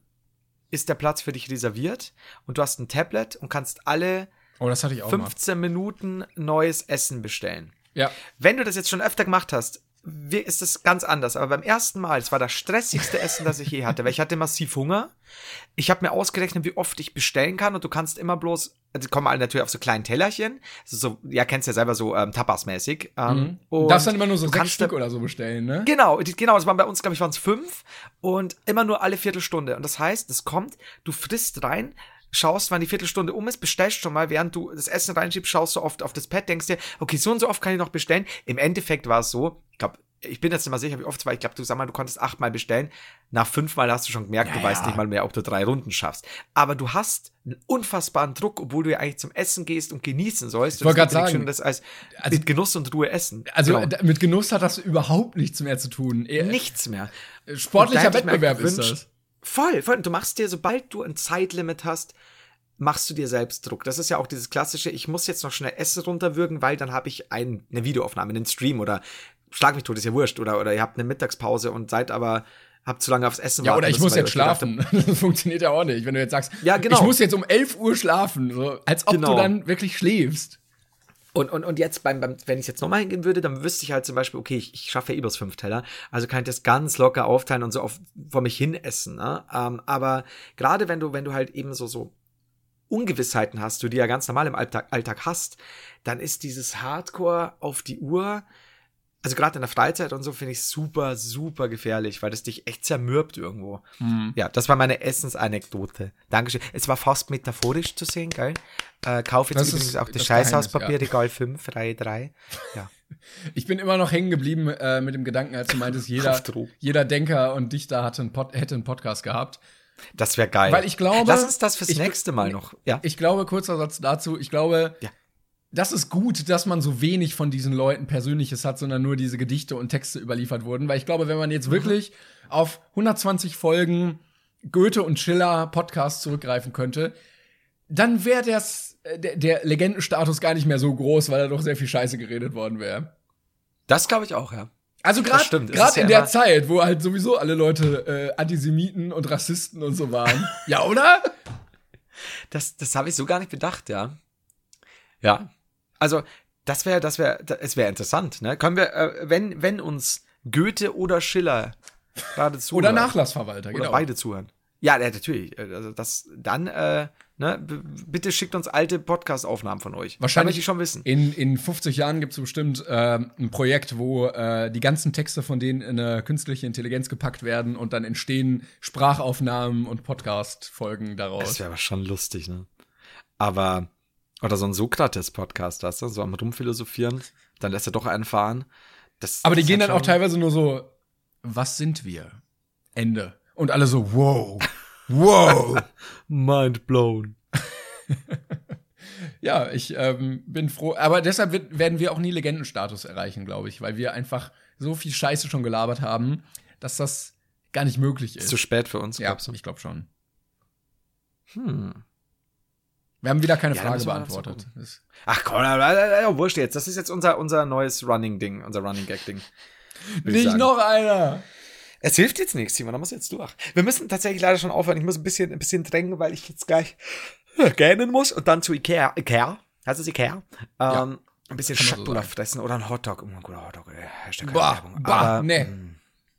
ist der Platz für dich reserviert und du hast ein Tablet und kannst alle oh, 15 mal. Minuten neues Essen bestellen. Ja. Wenn du das jetzt schon öfter gemacht hast, ist das ganz anders. Aber beim ersten Mal, es war das stressigste Essen, das ich je hatte, weil ich hatte massiv Hunger. Ich habe mir ausgerechnet, wie oft ich bestellen kann und du kannst immer bloß, also kommen alle natürlich auf so kleinen Tellerchen, also so, ja, kennst ja selber so ähm, Tapas-mäßig. Ähm, mhm. Du darfst dann immer nur so sechs Stück oder so bestellen, ne? Genau, die, genau, das waren bei uns, glaube ich, waren es fünf und immer nur alle Viertelstunde. Und das heißt, es kommt, du frisst rein, schaust, wann die Viertelstunde um ist, bestellst schon mal, während du das Essen reinschiebst, schaust du oft auf das Pad, denkst dir, okay, so und so oft kann ich noch bestellen. Im Endeffekt war es so, ich glaube, ich bin jetzt nicht mal sicher, wie oft es war. Ich glaube, du sag mal, du konntest achtmal bestellen. Nach fünfmal hast du schon gemerkt, ja, du ja. weißt nicht mal mehr, ob du drei Runden schaffst. Aber du hast einen unfassbaren Druck, obwohl du ja eigentlich zum Essen gehst und genießen sollst. Ich wollte gerade sagen, das als also, mit Genuss und Ruhe essen. Also genau. mit Genuss hat das überhaupt nichts mehr zu tun. Nichts mehr. Sportlicher Wettbewerb ist das. Voll, voll. Du machst dir, sobald du ein Zeitlimit hast, machst du dir selbst Druck. Das ist ja auch dieses klassische, ich muss jetzt noch schnell Essen runterwürgen, weil dann habe ich ein, eine Videoaufnahme, einen Stream oder schlag mich tot, ist ja wurscht. Oder, oder ihr habt eine Mittagspause und seid aber habt zu lange aufs Essen Ja, oder ich muss jetzt schlafen. das funktioniert ja auch nicht. Wenn du jetzt sagst, ja, genau. ich muss jetzt um 11 Uhr schlafen, so, als ob genau. du dann wirklich schläfst. Und, und, und jetzt, beim, beim, wenn ich jetzt nochmal hingehen würde, dann wüsste ich halt zum Beispiel, okay, ich, ich schaffe ja übers fünf Teller, also kann ich das ganz locker aufteilen und so auf, vor mich hin essen. Ne? Ähm, aber gerade wenn du, wenn du halt eben so, so Ungewissheiten hast, du die ja ganz normal im Alltag, Alltag hast, dann ist dieses Hardcore auf die Uhr, also gerade in der Freizeit und so, finde ich super, super gefährlich, weil das dich echt zermürbt irgendwo. Mhm. Ja, das war meine Essensanekdote. Dankeschön. Es war fast metaphorisch zu sehen, geil. Äh, kauf jetzt das übrigens auch das Scheißhauspapier, ja. Regal 5, Reihe 3. Ja. Ich bin immer noch hängen geblieben äh, mit dem Gedanken, als du meintest, jeder, jeder Denker und Dichter hatte einen Pod, hätte einen Podcast gehabt. Das wäre geil. Weil ich glaube. Lass uns das fürs ich, nächste Mal noch. Ja. Ich glaube, kurzer Satz dazu, ich glaube, ja. Das ist gut, dass man so wenig von diesen Leuten Persönliches hat, sondern nur diese Gedichte und Texte überliefert wurden. Weil ich glaube, wenn man jetzt mhm. wirklich auf 120 Folgen Goethe und Schiller Podcast zurückgreifen könnte, dann wäre äh, der, der Legendenstatus gar nicht mehr so groß, weil da doch sehr viel Scheiße geredet worden wäre. Das glaube ich auch, ja. Also gerade gerade in ja der Zeit, wo halt sowieso alle Leute äh, Antisemiten und Rassisten und so waren. ja, oder? Das, das habe ich so gar nicht bedacht, ja. Ja. Also, das wäre, das wäre, es wäre interessant, ne? Können wir, äh, wenn, wenn uns Goethe oder Schiller gerade zuhören. Oder Nachlassverwalter, genau. Oder beide zuhören. Ja, natürlich. Also das, dann, äh, Ne? bitte schickt uns alte Podcast-Aufnahmen von euch. Wahrscheinlich ich schon wissen. In, in 50 Jahren gibt es bestimmt äh, ein Projekt, wo äh, die ganzen Texte von denen in eine künstliche Intelligenz gepackt werden und dann entstehen Sprachaufnahmen und Podcast-Folgen daraus. Das wäre aber schon lustig, ne? Aber, oder so ein Sokrates-Podcast, weißt du, so am Rumphilosophieren, dann lässt er doch einen fahren. Das, aber die gehen dann auch teilweise nur so, was sind wir? Ende. Und alle so, wow, wow. Mind blown. ja, ich ähm, bin froh. Aber deshalb wird, werden wir auch nie Legendenstatus erreichen, glaube ich, weil wir einfach so viel Scheiße schon gelabert haben, dass das gar nicht möglich ist. Ist zu spät für uns, ja, glaubst du? ich glaube schon. Hm. Wir haben wieder keine Ja, Frage beantwortet. Ach komm, wurscht jetzt. Das ist jetzt unser, unser neues Running-Ding, unser Running-Gag-Ding. Nicht noch einer. Es hilft jetzt nichts, Simon, da musst jetzt durch. Wir müssen tatsächlich leider schon aufhören. Ich muss ein bisschen, ein bisschen drängen, weil ich jetzt gleich äh, gähnen muss und dann zu Ikea. Ikea? Heißt es Ikea? Ähm, ein bisschen man so fressen oder ein Hotdog. Oh, ein guter Hotdog. Äh, Hashtag Bah, Werbung. bah, Aber, nee. mh,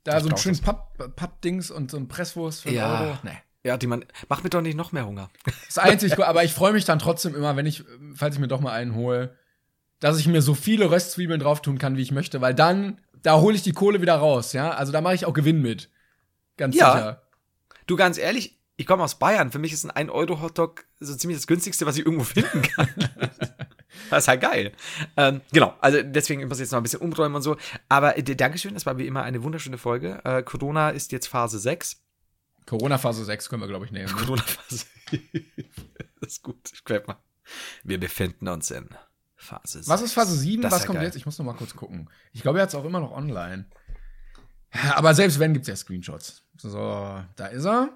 Da Ich so ein schönes das. Papp- Pappdings und so ein Presswurst für Ja. Euro. Nee. Ja, die man. Mach mir doch nicht noch mehr Hunger. Das einzig, aber ich freue mich dann trotzdem immer, wenn ich, falls ich mir doch mal einen hole, dass ich mir so viele Röstzwiebeln drauf tun kann, wie ich möchte, weil dann, da hole ich die Kohle wieder raus, ja. Also da mache ich auch Gewinn mit. Ganz Ja. sicher. Du, ganz ehrlich, ich komme aus Bayern. Für mich ist ein 1-Euro-Hotdog so ziemlich das günstigste, was ich irgendwo finden kann. das ist halt geil. Ähm, genau, also deswegen muss ich jetzt noch ein bisschen umräumen und so. Aber äh, Dankeschön, das war wie immer eine wunderschöne Folge. Äh, Corona ist jetzt Phase 6. Corona-Phase 6 können wir, glaube ich, nehmen. ne? Corona-Phase. das ist gut, ich quäl mal. Wir befinden uns in Phase 6. Was ist Phase 7? Das Was ja kommt geil. jetzt? Ich muss noch mal kurz gucken. Ich glaube, er hat es auch immer noch online. Aber selbst wenn, gibt es ja Screenshots. So, da ist er.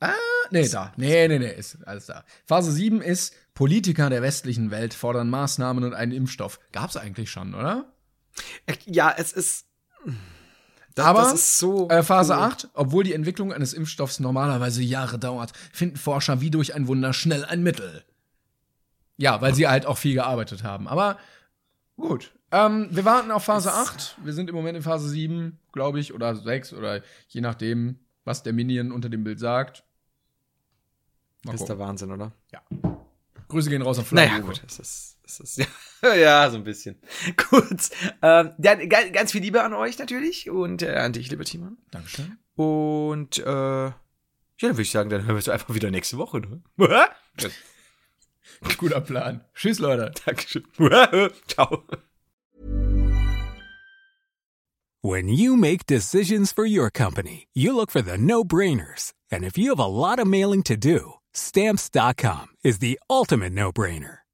Ah, nee, da. Nee, nee, nee, ist alles da. Phase 7 ist, Politiker der westlichen Welt fordern Maßnahmen und einen Impfstoff. Gab's eigentlich schon, oder? Äh, Ja, es ist. Das, Aber das ist so. Äh, Phase cool. 8, obwohl die Entwicklung eines Impfstoffs normalerweise Jahre dauert, finden Forscher wie durch ein Wunder schnell ein Mittel. Ja, weil sie halt auch viel gearbeitet haben. Aber gut. Ähm, wir warten auf Phase Es- 8. Wir sind im Moment in Phase 7, glaube ich, oder 6 oder je nachdem, was der Minion unter dem Bild sagt. Mal Das ist der gucken. Wahnsinn, oder? Grüße gehen raus an Fly Naja, gut, es ist, es ist ja, ja, so ein bisschen. Gut. Ähm, dann ga- ganz viel Liebe an euch natürlich und äh, an dich, lieber Timon. Dankeschön. Und äh, ja, dann würde ich sagen, dann hören wir uns einfach wieder nächste Woche. Ne? Guter Plan. Tschüss, Leute. Dankeschön. Ciao. When you make decisions for your company, you look for the no brainers. And if you have a lot of mailing to do, stamps.com is the ultimate no brainer.